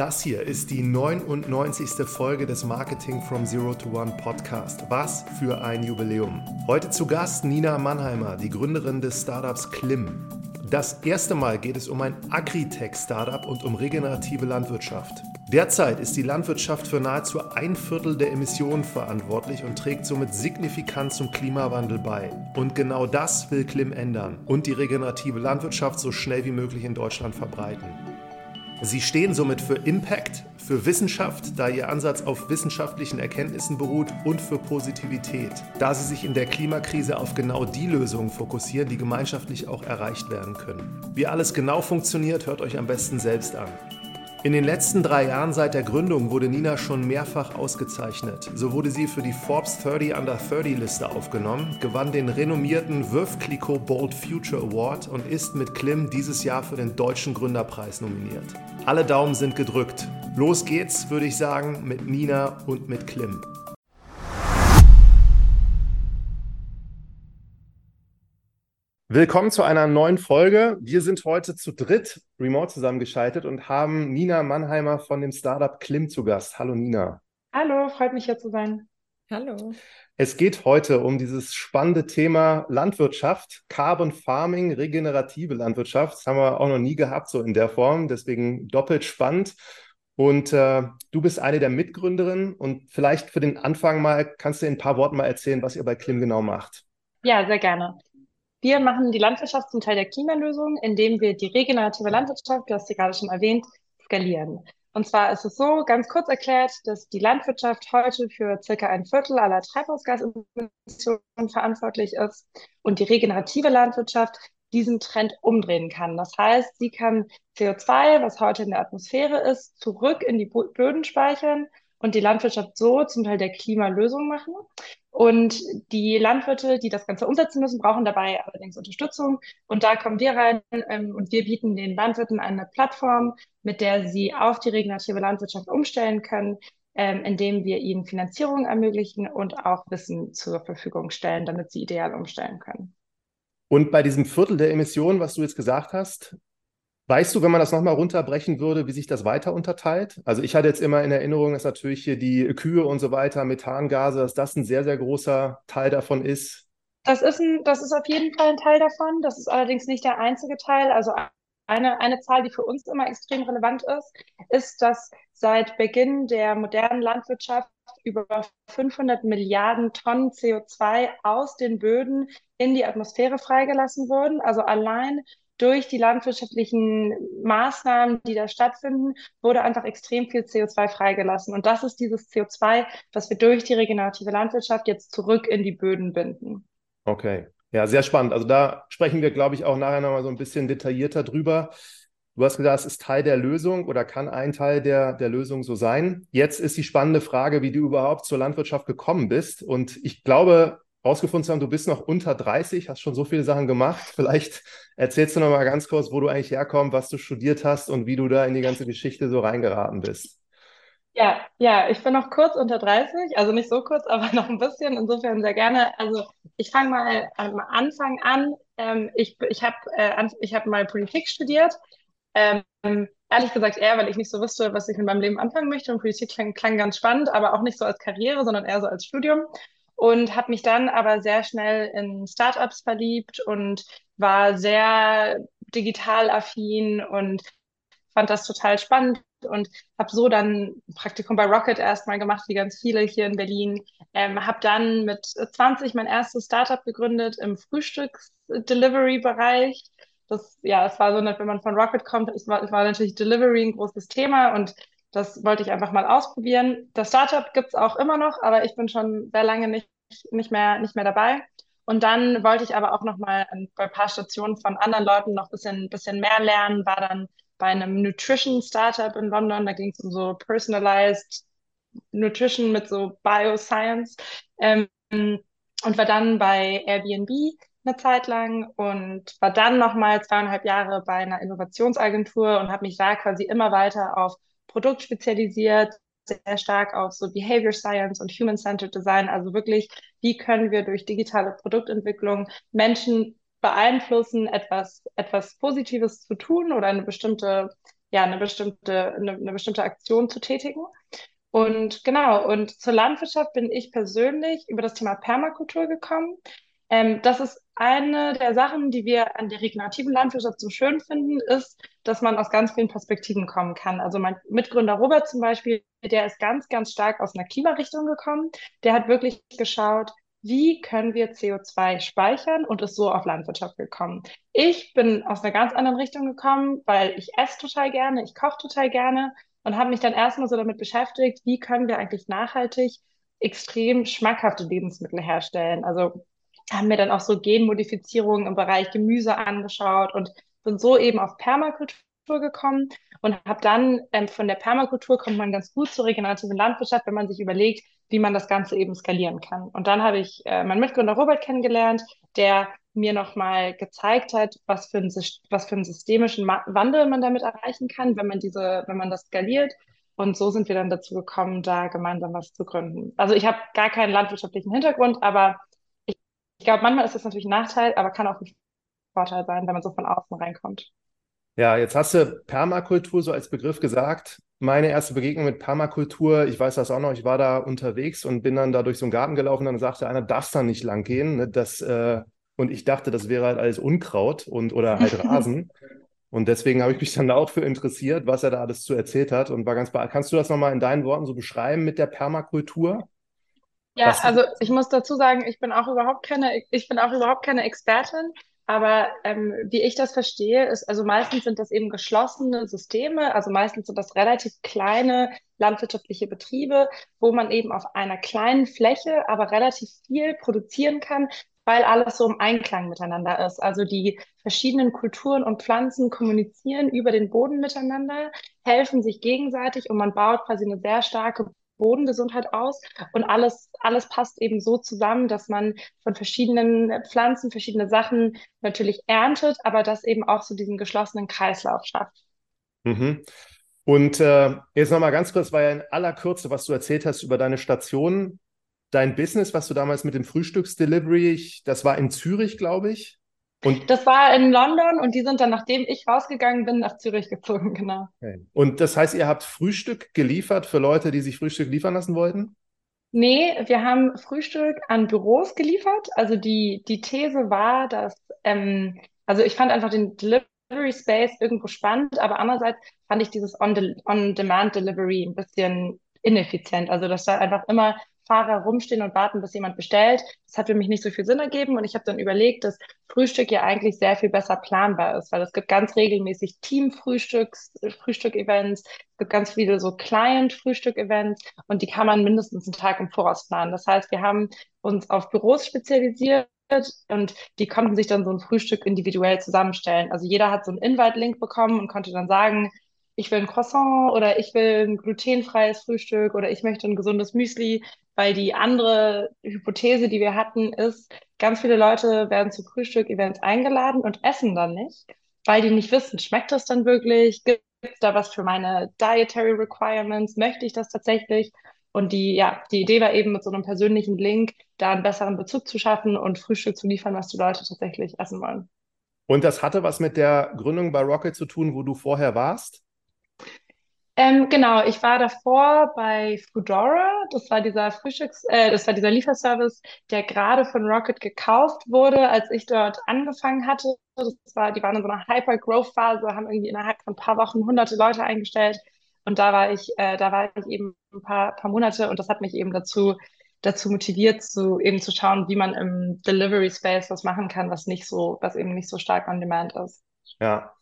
Das hier ist die 99. Folge des Marketing from Zero to One Podcast. Was für ein Jubiläum. Heute zu Gast Nina Mannheimer, die Gründerin des Startups Klim. Das erste Mal geht es um ein Agritech-Startup und um regenerative Landwirtschaft. Derzeit ist die Landwirtschaft für nahezu ein Viertel der Emissionen verantwortlich und trägt somit signifikant zum Klimawandel bei. Und genau das will Klim ändern und die regenerative Landwirtschaft so schnell wie möglich in Deutschland verbreiten. Sie stehen somit für Impact, für Wissenschaft, da Ihr Ansatz auf wissenschaftlichen Erkenntnissen beruht und für Positivität, da Sie sich in der Klimakrise auf genau die Lösungen fokussieren, die gemeinschaftlich auch erreicht werden können. Wie alles genau funktioniert, hört euch am besten selbst an. In den letzten drei Jahren seit der Gründung wurde Nina schon mehrfach ausgezeichnet. So wurde sie für die Forbes 30 Under 30 Liste aufgenommen, gewann den renommierten Veuve Clicquot Bold Future Award und ist mit Klim dieses Jahr für den Deutschen Gründerpreis nominiert. Alle Daumen sind gedrückt. Los geht's, würde ich sagen, mit Nina und mit Klim. Willkommen zu einer neuen Folge. Wir sind heute zu dritt remote zusammengeschaltet und haben Nina Mannheimer von dem Startup Klim zu Gast. Hallo Nina. Hallo, freut mich hier zu sein. Hallo. Es geht heute um dieses spannende Thema Landwirtschaft, Carbon Farming, regenerative Landwirtschaft. Das haben wir auch noch nie gehabt, so in der Form. Deswegen doppelt spannend. Und äh, du bist eine der Mitgründerinnen und vielleicht für den Anfang mal kannst du in ein paar Worten mal erzählen, was ihr bei Klim genau macht. Ja, sehr gerne. Wir machen die Landwirtschaft zum Teil der Klimalösung, indem wir die regenerative Landwirtschaft, du hast sie gerade schon erwähnt, skalieren. Und zwar ist es so, ganz kurz erklärt, dass die Landwirtschaft heute für circa ein Viertel aller Treibhausgasemissionen verantwortlich ist und die regenerative Landwirtschaft diesen Trend umdrehen kann. Das heißt, sie kann CO2, was heute in der Atmosphäre ist, zurück in die Böden speichern und die Landwirtschaft so zum Teil der Klimalösung machen. Und die Landwirte, die das Ganze umsetzen müssen, brauchen dabei allerdings Unterstützung. Und da kommen wir rein ähm, und wir bieten den Landwirten eine Plattform, mit der sie auf die regenerative Landwirtschaft umstellen können, ähm, indem wir ihnen Finanzierung ermöglichen und auch Wissen zur Verfügung stellen, damit sie ideal umstellen können. Und bei diesem Viertel der Emissionen, was du jetzt gesagt hast, Weißt du, wenn man das nochmal runterbrechen würde, wie sich das weiter unterteilt? Also ich hatte jetzt immer in Erinnerung, dass natürlich hier die Kühe und so weiter, Methangase, dass das ein sehr, sehr großer Teil davon ist. Das ist, ein, das ist auf jeden Fall ein Teil davon. Das ist allerdings nicht der einzige Teil. Also eine, eine Zahl, die für uns immer extrem relevant ist, ist, dass seit Beginn der modernen Landwirtschaft über 500 Milliarden Tonnen CO2 aus den Böden in die Atmosphäre freigelassen wurden. Also allein durch die landwirtschaftlichen Maßnahmen, die da stattfinden, wurde einfach extrem viel CO2 freigelassen. Und das ist dieses CO2, was wir durch die regenerative Landwirtschaft jetzt zurück in die Böden binden. Okay. Ja, sehr spannend. Also da sprechen wir, glaube ich, auch nachher nochmal so ein bisschen detaillierter drüber. Du hast gesagt, es ist Teil der Lösung oder kann ein Teil der, der Lösung so sein. Jetzt ist die spannende Frage, wie du überhaupt zur Landwirtschaft gekommen bist. Und ich glaube, rausgefunden zu haben, du bist noch unter 30, hast schon so viele Sachen gemacht. Vielleicht erzählst du noch mal ganz kurz, wo du eigentlich herkommst, was du studiert hast und wie du da in die ganze Geschichte so reingeraten bist. Ja, ja, ich bin noch kurz unter 30, also nicht so kurz, aber noch ein bisschen. Insofern sehr gerne. Also ich fange mal am Anfang an. Ähm, ich ich habe äh, hab mal Politik studiert. Ähm, ehrlich gesagt eher, weil ich nicht so wusste, was ich in meinem Leben anfangen möchte. Und Politik klang, klang ganz spannend, aber auch nicht so als Karriere, sondern eher so als Studium und habe mich dann aber sehr schnell in Startups verliebt und war sehr digital affin und fand das total spannend und habe so dann ein Praktikum bei Rocket erstmal gemacht, wie ganz viele hier in Berlin. Ähm, habe dann mit 20 mein erstes Startup gegründet im Frühstücks-Delivery-Bereich. Das, ja, es war so, wenn man von Rocket kommt, es war, war natürlich Delivery ein großes Thema und das wollte ich einfach mal ausprobieren. Das Startup gibt es auch immer noch, aber ich bin schon sehr lange nicht, nicht, mehr, nicht mehr dabei. Und dann wollte ich aber auch noch mal bei ein paar Stationen von anderen Leuten noch ein bisschen, bisschen mehr lernen, war dann bei einem Nutrition-Startup in London, da ging es um so Personalized Nutrition mit so Bioscience ähm, und war dann bei Airbnb eine Zeit lang und war dann noch mal zweieinhalb Jahre bei einer Innovationsagentur und habe mich da quasi immer weiter auf Produkt spezialisiert, sehr stark auf so Behavior Science und Human-Centered Design. Also wirklich, wie können wir durch digitale Produktentwicklung Menschen beeinflussen, etwas, etwas Positives zu tun oder eine bestimmte ja, eine bestimmte, eine, eine bestimmte Aktion zu tätigen. Und genau, und zur Landwirtschaft bin ich persönlich über das Thema Permakultur gekommen. Ähm, das ist eine der Sachen, die wir an der regenerativen Landwirtschaft so schön finden, ist, dass man aus ganz vielen Perspektiven kommen kann. Also mein Mitgründer Robert zum Beispiel, der ist ganz, ganz stark aus einer Klimarichtung gekommen. Der hat wirklich geschaut, wie können wir CO2 speichern und ist so auf Landwirtschaft gekommen. Ich bin aus einer ganz anderen Richtung gekommen, weil ich esse total gerne, ich koche total gerne und habe mich dann erstmal so damit beschäftigt, wie können wir eigentlich nachhaltig extrem schmackhafte Lebensmittel herstellen. Also haben mir dann auch so Genmodifizierungen im Bereich Gemüse angeschaut und bin so eben auf Permakultur gekommen und habe dann ähm, von der Permakultur kommt man ganz gut zur regenerativen Landwirtschaft, wenn man sich überlegt, wie man das Ganze eben skalieren kann. Und dann habe ich äh, meinen Mitgründer Robert kennengelernt, der mir nochmal gezeigt hat, was für, ein, was für einen systemischen Wandel man damit erreichen kann, wenn man diese, wenn man das skaliert. Und so sind wir dann dazu gekommen, da gemeinsam was zu gründen. Also ich habe gar keinen landwirtschaftlichen Hintergrund, aber ich, glaube, manchmal ist das natürlich ein Nachteil, aber kann auch ein Vorteil sein, wenn man so von außen reinkommt. Ja, jetzt hast du Permakultur so als Begriff gesagt. Meine erste Begegnung mit Permakultur, ich weiß das auch noch, ich war da unterwegs und bin dann da durch so einen Garten gelaufen und dann sagte einer, darfst da nicht lang gehen. Ne? Das, äh, und ich dachte, das wäre halt alles Unkraut und oder halt Rasen. und deswegen habe ich mich dann da auch für interessiert, was er da alles zu erzählt hat und war ganz beeindruckt. Kannst du das nochmal in deinen Worten so beschreiben mit der Permakultur? Ja, was also ich muss dazu sagen, ich bin auch überhaupt keine, ich bin auch überhaupt keine Expertin. Aber ähm, wie ich das verstehe, ist, also meistens sind das eben geschlossene Systeme, also meistens sind das relativ kleine landwirtschaftliche Betriebe, wo man eben auf einer kleinen Fläche aber relativ viel produzieren kann, weil alles so im Einklang miteinander ist. Also die verschiedenen Kulturen und Pflanzen kommunizieren über den Boden miteinander, helfen sich gegenseitig und man baut quasi eine sehr starke Bodengesundheit aus und alles, alles passt eben so zusammen, dass man von verschiedenen Pflanzen verschiedene Sachen natürlich erntet, aber das eben auch so diesen geschlossenen Kreislauf schafft. Mhm. Und äh, jetzt nochmal ganz kurz, weil ja in aller Kürze, was du erzählt hast über deine Station, dein Business, was du damals mit dem Frühstücksdelivery, das war in Zürich, glaube ich. Und das war in London und die sind dann, nachdem ich rausgegangen bin, nach Zürich gezogen, genau. Okay. Und das heißt, ihr habt Frühstück geliefert für Leute, die sich Frühstück liefern lassen wollten? Nee, wir haben Frühstück an Büros geliefert. Also die, die These war, dass, ähm, also ich fand einfach den Delivery Space irgendwo spannend, aber andererseits fand ich dieses On-Demand-Delivery ein bisschen ineffizient. Also dass da einfach immer Fahrer rumstehen und warten, bis jemand bestellt. Das hat für mich nicht so viel Sinn ergeben und ich habe dann überlegt, dass Frühstück ja eigentlich sehr viel besser planbar ist, weil es gibt ganz regelmäßig Team-Frühstücks, Frühstück-Events, es gibt ganz viele so Client-Frühstück-Events und die kann man mindestens einen Tag im Voraus planen. Das heißt, wir haben uns auf Büros spezialisiert und die konnten sich dann so ein Frühstück individuell zusammenstellen. Also jeder hat so einen Invite-Link bekommen und konnte dann sagen, ich will ein Croissant oder ich will ein glutenfreies Frühstück oder ich möchte ein gesundes Müsli, weil die andere Hypothese, die wir hatten, ist, ganz viele Leute werden zu Frühstück-Events eingeladen und essen dann nicht, weil die nicht wissen, schmeckt das dann wirklich? Gibt es da was für meine Dietary Requirements? Möchte ich das tatsächlich? Und die, ja, die Idee war eben mit so einem persönlichen Link, da einen besseren Bezug zu schaffen und Frühstück zu liefern, was die Leute tatsächlich essen wollen. Und das hatte was mit der Gründung bei Rocket zu tun, wo du vorher warst? Ähm, genau, ich war davor bei Foodora. Das war dieser Frühstücks, äh, das war dieser Lieferservice, der gerade von Rocket gekauft wurde, als ich dort angefangen hatte. Das war, die waren in so einer Hyper-Growth-Phase, haben irgendwie innerhalb von ein paar Wochen hunderte Leute eingestellt. Und da war ich, äh, da war ich eben ein paar, paar Monate und das hat mich eben dazu, dazu motiviert, zu eben zu schauen, wie man im Delivery Space was machen kann, was nicht so, was eben nicht so stark on demand ist. Ja,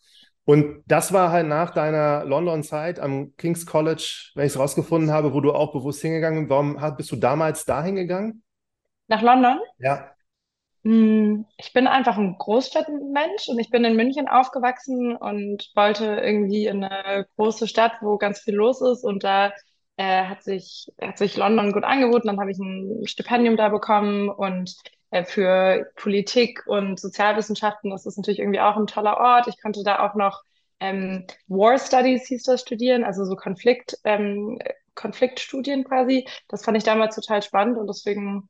und das war halt nach deiner London-Zeit am King's College, wenn ich es rausgefunden habe, wo du auch bewusst hingegangen bist. Warum bist du damals da hingegangen? Nach London? Ja. Hm, ich bin einfach ein Großstadtmensch und ich bin in München aufgewachsen und wollte irgendwie in eine große Stadt, wo ganz viel los ist. Und da äh, hat sich, hat sich London gut angeboten. Dann habe ich ein Stipendium da bekommen und für Politik und Sozialwissenschaften das ist natürlich irgendwie auch ein toller Ort. Ich konnte da auch noch ähm, War Studies hieß das studieren, also so Konflikt, ähm, Konfliktstudien quasi. Das fand ich damals total spannend und deswegen,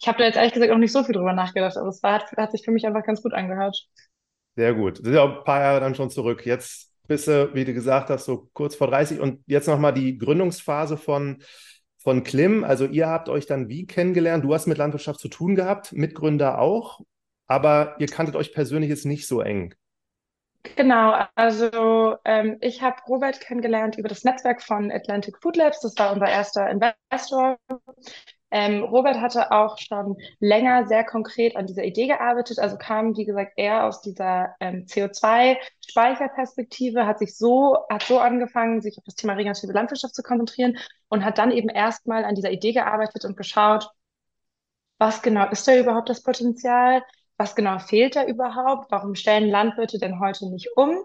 ich habe da jetzt ehrlich gesagt auch nicht so viel drüber nachgedacht, aber es hat, hat sich für mich einfach ganz gut angehört. Sehr gut. Ist ja auch ein paar Jahre dann schon zurück. Jetzt bist du, wie du gesagt hast, so kurz vor 30. Und jetzt nochmal die Gründungsphase von, von Klim. Also ihr habt euch dann wie kennengelernt? Du hast mit Landwirtschaft zu tun gehabt, Mitgründer auch, aber ihr kanntet euch persönlich jetzt nicht so eng. Genau, also ähm, ich habe Robert kennengelernt über das Netzwerk von Atlantic Food Labs. Das war unser erster Investor. Ähm, Robert hatte auch schon länger sehr konkret an dieser Idee gearbeitet, also kam, wie gesagt, eher aus dieser ähm, CO2-Speicherperspektive, hat sich so, hat so angefangen, sich auf das Thema regenerative Landwirtschaft zu konzentrieren und hat dann eben erstmal an dieser Idee gearbeitet und geschaut, was genau ist da überhaupt das Potenzial? Was genau fehlt da überhaupt? Warum stellen Landwirte denn heute nicht um?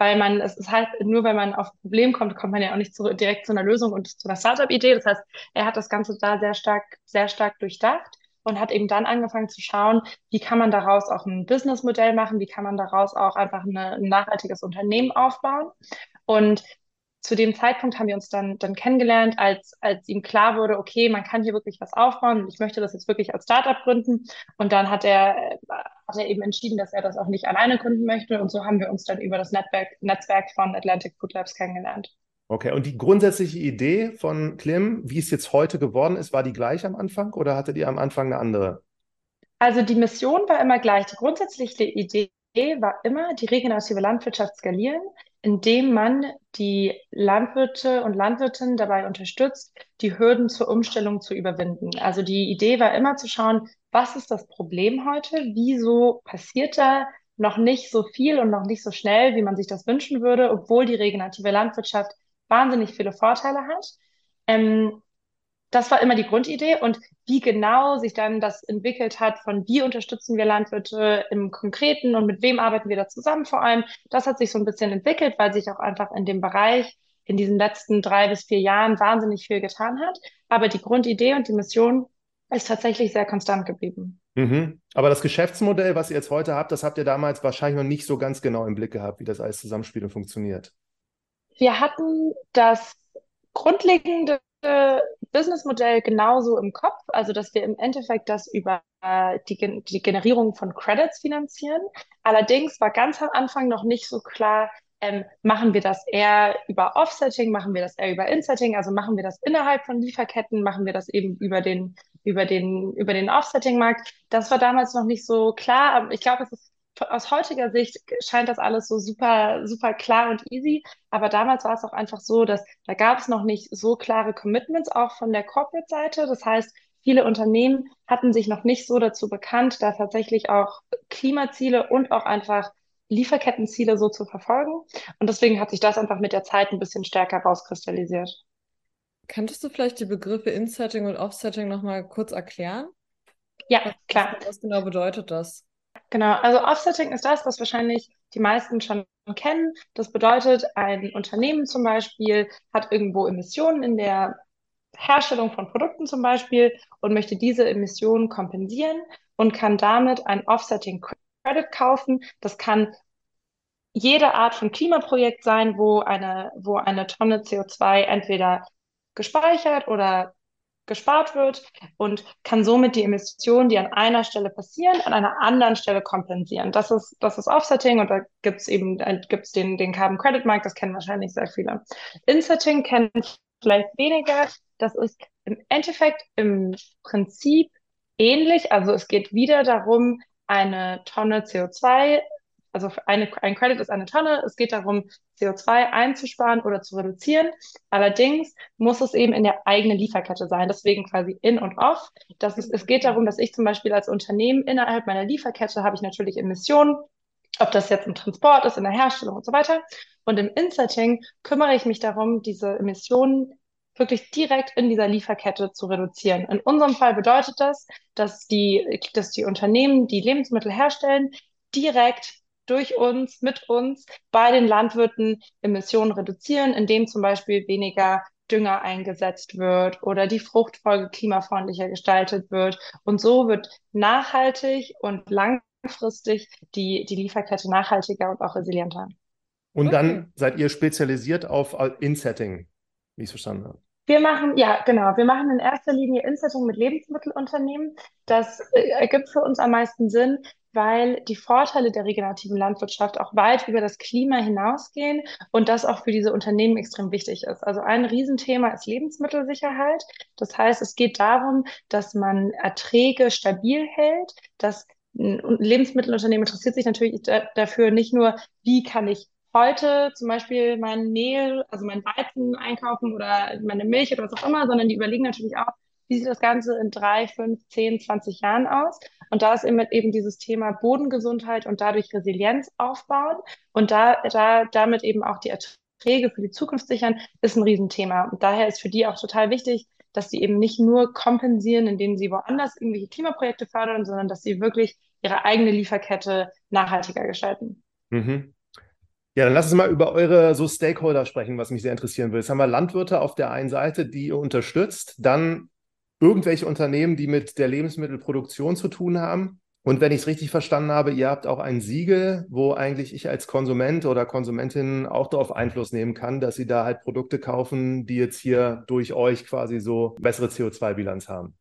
Weil man, es ist halt, nur wenn man auf ein Problem kommt, kommt man ja auch nicht zu, direkt zu einer Lösung und zu einer Startup-Idee. Das heißt, er hat das Ganze da sehr stark, sehr stark durchdacht und hat eben dann angefangen zu schauen, wie kann man daraus auch ein Businessmodell machen, wie kann man daraus auch einfach eine, ein nachhaltiges Unternehmen aufbauen. Und zu dem Zeitpunkt haben wir uns dann, dann kennengelernt, als, als ihm klar wurde, okay, man kann hier wirklich was aufbauen und ich möchte das jetzt wirklich als Startup gründen. Und dann hat er, hat er eben entschieden, dass er das auch nicht alleine gründen möchte. Und so haben wir uns dann über das Netzwerk, Netzwerk von Atlantic Food Labs kennengelernt. Okay, und die grundsätzliche Idee von Klim, wie es jetzt heute geworden ist, war die gleich am Anfang oder hattet ihr am Anfang eine andere? Also die Mission war immer gleich. Die grundsätzliche Idee war immer, die regenerative Landwirtschaft skalieren indem man die Landwirte und Landwirtinnen dabei unterstützt, die Hürden zur Umstellung zu überwinden. Also die Idee war immer zu schauen, was ist das Problem heute? Wieso passiert da noch nicht so viel und noch nicht so schnell, wie man sich das wünschen würde, obwohl die regenerative Landwirtschaft wahnsinnig viele Vorteile hat? Ähm, das war immer die Grundidee und wie genau sich dann das entwickelt hat, von wie unterstützen wir Landwirte im Konkreten und mit wem arbeiten wir da zusammen vor allem, das hat sich so ein bisschen entwickelt, weil sich auch einfach in dem Bereich in diesen letzten drei bis vier Jahren wahnsinnig viel getan hat. Aber die Grundidee und die Mission ist tatsächlich sehr konstant geblieben. Mhm. Aber das Geschäftsmodell, was ihr jetzt heute habt, das habt ihr damals wahrscheinlich noch nicht so ganz genau im Blick gehabt, wie das alles zusammenspielt und funktioniert. Wir hatten das grundlegende Businessmodell genauso im Kopf, also dass wir im Endeffekt das über die, die Generierung von Credits finanzieren. Allerdings war ganz am Anfang noch nicht so klar, ähm, machen wir das eher über Offsetting, machen wir das eher über Insetting, also machen wir das innerhalb von Lieferketten, machen wir das eben über den, über den, über den Offsetting-Markt. Das war damals noch nicht so klar, aber ich glaube, es ist aus heutiger Sicht scheint das alles so super, super klar und easy. Aber damals war es auch einfach so, dass da gab es noch nicht so klare Commitments auch von der Corporate-Seite. Das heißt, viele Unternehmen hatten sich noch nicht so dazu bekannt, da tatsächlich auch Klimaziele und auch einfach Lieferkettenziele so zu verfolgen. Und deswegen hat sich das einfach mit der Zeit ein bisschen stärker rauskristallisiert. Könntest du vielleicht die Begriffe Insetting und Offsetting nochmal kurz erklären? Ja, was, klar. Was genau bedeutet das? Genau, also Offsetting ist das, was wahrscheinlich die meisten schon kennen. Das bedeutet, ein Unternehmen zum Beispiel hat irgendwo Emissionen in der Herstellung von Produkten zum Beispiel und möchte diese Emissionen kompensieren und kann damit ein Offsetting Credit kaufen. Das kann jede Art von Klimaprojekt sein, wo eine, wo eine Tonne CO2 entweder gespeichert oder gespart wird und kann somit die Emissionen, die an einer Stelle passieren, an einer anderen Stelle kompensieren. Das ist, das ist Offsetting und da gibt es eben gibt's den, den Carbon Credit Markt, das kennen wahrscheinlich sehr viele. Insetting kennen vielleicht weniger. Das ist im Endeffekt im Prinzip ähnlich. Also es geht wieder darum, eine Tonne CO2 also eine, ein Credit ist eine Tonne. Es geht darum, CO2 einzusparen oder zu reduzieren. Allerdings muss es eben in der eigenen Lieferkette sein. Deswegen quasi in und off. Das ist, es geht darum, dass ich zum Beispiel als Unternehmen innerhalb meiner Lieferkette habe ich natürlich Emissionen, ob das jetzt im Transport ist, in der Herstellung und so weiter. Und im Insetting kümmere ich mich darum, diese Emissionen wirklich direkt in dieser Lieferkette zu reduzieren. In unserem Fall bedeutet das, dass die, dass die Unternehmen, die Lebensmittel herstellen, direkt durch uns, mit uns bei den Landwirten Emissionen reduzieren, indem zum Beispiel weniger Dünger eingesetzt wird oder die Fruchtfolge klimafreundlicher gestaltet wird. Und so wird nachhaltig und langfristig die, die Lieferkette nachhaltiger und auch resilienter. Und okay. dann seid ihr spezialisiert auf Insetting, wie ich es verstanden habe. Wir machen, ja, genau. Wir machen in erster Linie Insetting mit Lebensmittelunternehmen. Das äh, ergibt für uns am meisten Sinn, weil die Vorteile der regenerativen Landwirtschaft auch weit über das Klima hinausgehen und das auch für diese Unternehmen extrem wichtig ist. Also ein Riesenthema ist Lebensmittelsicherheit. Das heißt, es geht darum, dass man Erträge stabil hält, dass ein Lebensmittelunternehmen interessiert sich natürlich dafür nicht nur, wie kann ich heute zum Beispiel mein Mehl, also mein Weizen einkaufen oder meine Milch oder was auch immer, sondern die überlegen natürlich auch, wie sieht das Ganze in drei, fünf, zehn, zwanzig Jahren aus? Und da ist eben, dieses Thema Bodengesundheit und dadurch Resilienz aufbauen und da, da damit eben auch die Erträge für die Zukunft sichern, ist ein Riesenthema. Und daher ist für die auch total wichtig, dass sie eben nicht nur kompensieren, indem sie woanders irgendwelche Klimaprojekte fördern, sondern dass sie wirklich ihre eigene Lieferkette nachhaltiger gestalten. Mhm. Ja, dann lass uns mal über eure so Stakeholder sprechen, was mich sehr interessieren will. Jetzt haben wir Landwirte auf der einen Seite, die ihr unterstützt, dann irgendwelche Unternehmen, die mit der Lebensmittelproduktion zu tun haben. Und wenn ich es richtig verstanden habe, ihr habt auch ein Siegel, wo eigentlich ich als Konsument oder Konsumentin auch darauf Einfluss nehmen kann, dass sie da halt Produkte kaufen, die jetzt hier durch euch quasi so bessere CO2-Bilanz haben.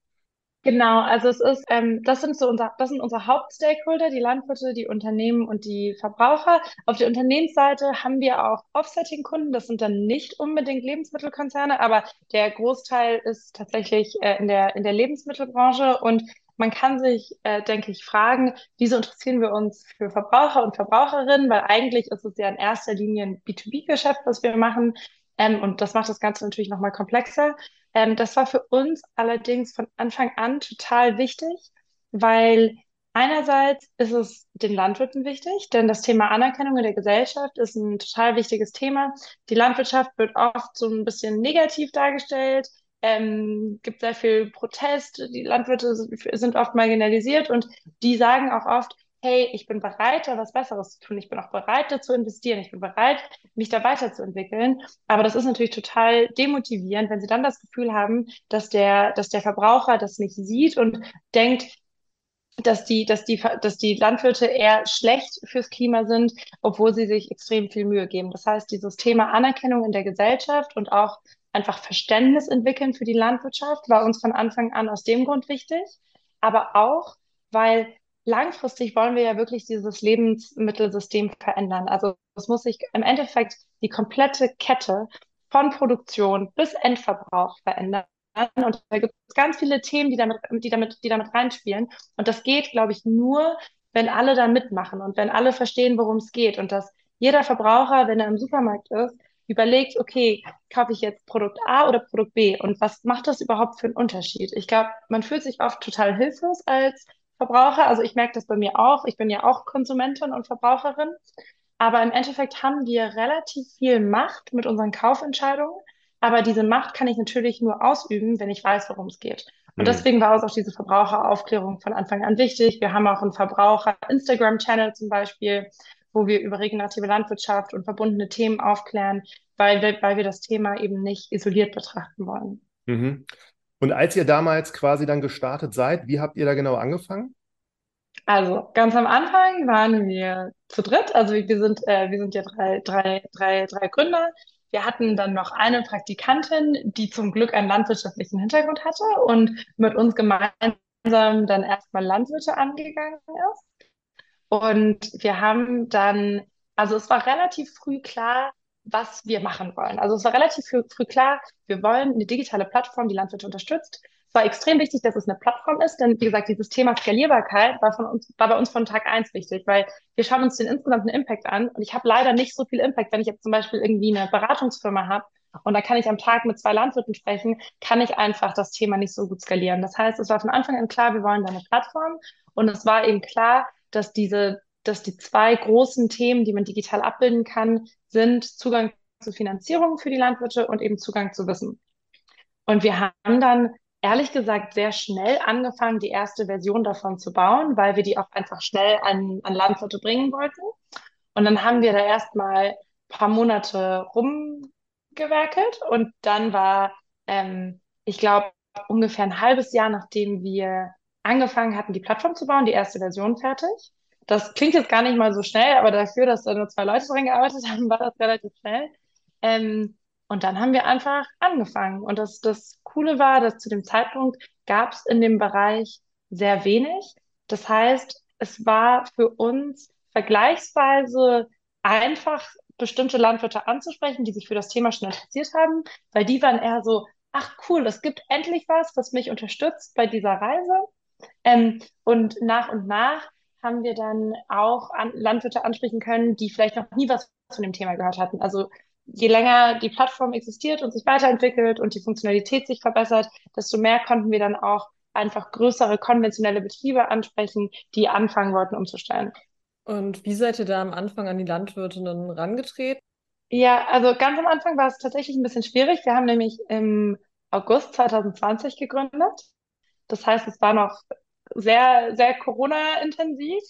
Genau, also es ist, ähm, das sind so unser, das sind unsere Hauptstakeholder, die Landwirte, die Unternehmen und die Verbraucher. Auf der Unternehmensseite haben wir auch Offsetting-Kunden, das sind dann nicht unbedingt Lebensmittelkonzerne, aber der Großteil ist tatsächlich äh, in der, in der Lebensmittelbranche und man kann sich, äh, denke ich, fragen, wieso interessieren wir uns für Verbraucher und Verbraucherinnen, weil eigentlich ist es ja in erster Linie ein B2B-Geschäft, was wir machen. Ähm, und das macht das Ganze natürlich nochmal komplexer. Ähm, das war für uns allerdings von Anfang an total wichtig, weil einerseits ist es den Landwirten wichtig, denn das Thema Anerkennung in der Gesellschaft ist ein total wichtiges Thema. Die Landwirtschaft wird oft so ein bisschen negativ dargestellt. Ähm, gibt sehr viel Protest, die Landwirte sind oft marginalisiert und die sagen auch oft, hey, ich bin bereit, da was Besseres zu tun. Ich bin auch bereit, da zu investieren. Ich bin bereit, mich da weiterzuentwickeln. Aber das ist natürlich total demotivierend, wenn sie dann das Gefühl haben, dass der, dass der Verbraucher das nicht sieht und denkt, dass die, dass die, dass die Landwirte eher schlecht fürs Klima sind, obwohl sie sich extrem viel Mühe geben. Das heißt, dieses Thema Anerkennung in der Gesellschaft und auch einfach Verständnis entwickeln für die Landwirtschaft war uns von Anfang an aus dem Grund wichtig. Aber auch, weil langfristig wollen wir ja wirklich dieses Lebensmittelsystem verändern. Also es muss sich im Endeffekt die komplette Kette von Produktion bis Endverbrauch verändern. Und da gibt es ganz viele Themen, die damit, die damit, die damit reinspielen. Und das geht, glaube ich, nur, wenn alle da mitmachen und wenn alle verstehen, worum es geht. Und dass jeder Verbraucher, wenn er im Supermarkt ist, überlegt, okay, kaufe ich jetzt Produkt A oder Produkt B? Und was macht das überhaupt für einen Unterschied? Ich glaube, man fühlt sich oft total hilflos als Verbraucher. Also ich merke das bei mir auch. Ich bin ja auch Konsumentin und Verbraucherin. Aber im Endeffekt haben wir relativ viel Macht mit unseren Kaufentscheidungen. Aber diese Macht kann ich natürlich nur ausüben, wenn ich weiß, worum es geht. Und mhm. deswegen war uns auch diese Verbraucheraufklärung von Anfang an wichtig. Wir haben auch einen Verbraucher-Instagram-Channel zum Beispiel, wo wir über regenerative Landwirtschaft und verbundene Themen aufklären, weil wir, weil wir das Thema eben nicht isoliert betrachten wollen. Mhm. Und als ihr damals quasi dann gestartet seid, wie habt ihr da genau angefangen? Also ganz am Anfang waren wir zu dritt. Also wir sind, äh, wir sind ja drei, drei, drei, drei Gründer. Wir hatten dann noch eine Praktikantin, die zum Glück einen landwirtschaftlichen Hintergrund hatte und mit uns gemeinsam dann erstmal Landwirte angegangen ist. Und wir haben dann, also es war relativ früh klar, was wir machen wollen. Also es war relativ früh, früh klar, wir wollen eine digitale Plattform, die Landwirte unterstützt. Es war extrem wichtig, dass es eine Plattform ist, denn wie gesagt, dieses Thema Skalierbarkeit war, von uns, war bei uns von Tag eins wichtig, weil wir schauen uns den insgesamten Impact an und ich habe leider nicht so viel Impact, wenn ich jetzt zum Beispiel irgendwie eine Beratungsfirma habe und da kann ich am Tag mit zwei Landwirten sprechen, kann ich einfach das Thema nicht so gut skalieren. Das heißt, es war von Anfang an klar, wir wollen da eine Plattform und es war eben klar, dass diese dass die zwei großen Themen, die man digital abbilden kann, sind Zugang zu Finanzierung für die Landwirte und eben Zugang zu Wissen. Und wir haben dann ehrlich gesagt sehr schnell angefangen, die erste Version davon zu bauen, weil wir die auch einfach schnell an, an Landwirte bringen wollten. Und dann haben wir da erstmal ein paar Monate rumgewerkelt und dann war, ähm, ich glaube, ungefähr ein halbes Jahr, nachdem wir angefangen hatten, die Plattform zu bauen, die erste Version fertig. Das klingt jetzt gar nicht mal so schnell, aber dafür, dass da nur zwei Leute dran gearbeitet haben, war das relativ schnell. Ähm, und dann haben wir einfach angefangen. Und das, das Coole war, dass zu dem Zeitpunkt gab es in dem Bereich sehr wenig. Das heißt, es war für uns vergleichsweise einfach, bestimmte Landwirte anzusprechen, die sich für das Thema schon interessiert haben, weil die waren eher so, ach cool, es gibt endlich was, was mich unterstützt bei dieser Reise. Ähm, und nach und nach haben wir dann auch an Landwirte ansprechen können, die vielleicht noch nie was von dem Thema gehört hatten. Also je länger die Plattform existiert und sich weiterentwickelt und die Funktionalität sich verbessert, desto mehr konnten wir dann auch einfach größere konventionelle Betriebe ansprechen, die anfangen wollten umzustellen. Und wie seid ihr da am Anfang an die Landwirtinnen rangetreten? Ja, also ganz am Anfang war es tatsächlich ein bisschen schwierig. Wir haben nämlich im August 2020 gegründet. Das heißt, es war noch sehr, sehr Corona-intensiv.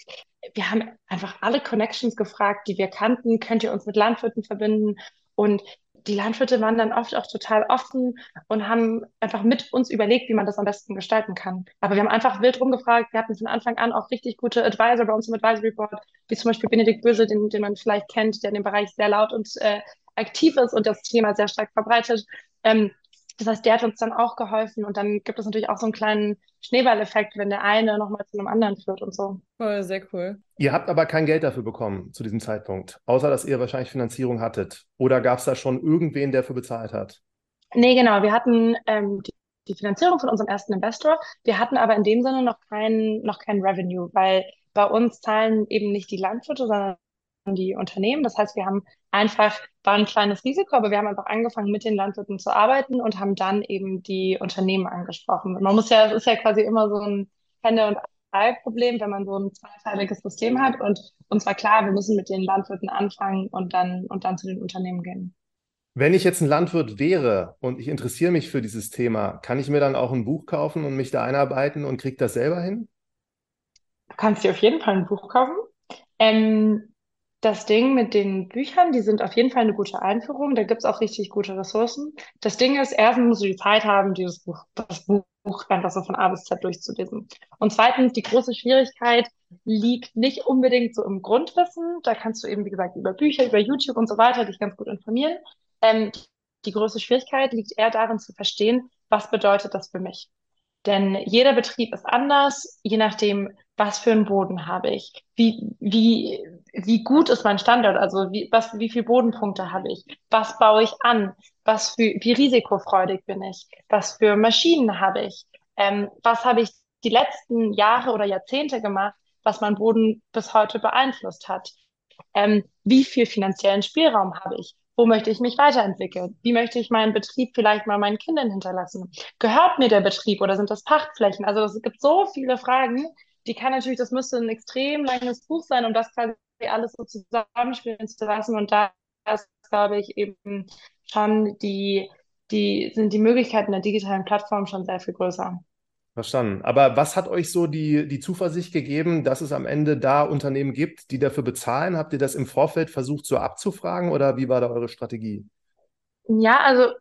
Wir haben einfach alle Connections gefragt, die wir kannten. Könnt ihr uns mit Landwirten verbinden? Und die Landwirte waren dann oft auch total offen und haben einfach mit uns überlegt, wie man das am besten gestalten kann. Aber wir haben einfach wild rumgefragt. Wir hatten von Anfang an auch richtig gute Advisor bei uns im Advisory Board, wie zum Beispiel Benedikt Böse, den, den man vielleicht kennt, der in dem Bereich sehr laut und äh, aktiv ist und das Thema sehr stark verbreitet. Ähm, das heißt, der hat uns dann auch geholfen und dann gibt es natürlich auch so einen kleinen Schneeballeffekt, wenn der eine nochmal zu einem anderen führt und so. Voll, sehr cool. Ihr habt aber kein Geld dafür bekommen zu diesem Zeitpunkt, außer dass ihr wahrscheinlich Finanzierung hattet. Oder gab es da schon irgendwen, der dafür bezahlt hat? Nee, genau. Wir hatten ähm, die, die Finanzierung von unserem ersten Investor. Wir hatten aber in dem Sinne noch kein, noch kein Revenue, weil bei uns zahlen eben nicht die Landwirte, sondern die Unternehmen. Das heißt, wir haben einfach, war ein kleines Risiko, aber wir haben einfach angefangen, mit den Landwirten zu arbeiten und haben dann eben die Unternehmen angesprochen. Man muss ja, es ist ja quasi immer so ein Hände- und Ei-Problem, wenn man so ein zweiteiliges System hat. Und uns war klar, wir müssen mit den Landwirten anfangen und dann, und dann zu den Unternehmen gehen. Wenn ich jetzt ein Landwirt wäre und ich interessiere mich für dieses Thema, kann ich mir dann auch ein Buch kaufen und mich da einarbeiten und kriege das selber hin? Du kannst dir auf jeden Fall ein Buch kaufen. Ähm, das Ding mit den Büchern, die sind auf jeden Fall eine gute Einführung. Da gibt's auch richtig gute Ressourcen. Das Ding ist, erstens musst du die Zeit haben, dieses Buch, das Buch einfach so von A bis Z durchzulesen. Und zweitens, die große Schwierigkeit liegt nicht unbedingt so im Grundwissen. Da kannst du eben, wie gesagt, über Bücher, über YouTube und so weiter dich ganz gut informieren. Ähm, die große Schwierigkeit liegt eher darin zu verstehen, was bedeutet das für mich? Denn jeder Betrieb ist anders, je nachdem, was für einen Boden habe ich, wie, wie, wie gut ist mein Standort, also wie, was, wie viele Bodenpunkte habe ich, was baue ich an, was für, wie risikofreudig bin ich, was für Maschinen habe ich, ähm, was habe ich die letzten Jahre oder Jahrzehnte gemacht, was mein Boden bis heute beeinflusst hat, ähm, wie viel finanziellen Spielraum habe ich, wo möchte ich mich weiterentwickeln? Wie möchte ich meinen Betrieb vielleicht mal meinen Kindern hinterlassen? Gehört mir der Betrieb oder sind das Pachtflächen? Also es gibt so viele Fragen, die kann natürlich, das müsste ein extrem langes Buch sein, um das quasi alles so zusammenspielen zu lassen. Und da ist, glaube ich, eben schon die, die, sind die Möglichkeiten der digitalen Plattform schon sehr viel größer. Verstanden. Aber was hat euch so die, die Zuversicht gegeben, dass es am Ende da Unternehmen gibt, die dafür bezahlen? Habt ihr das im Vorfeld versucht so abzufragen oder wie war da eure Strategie? Ja, also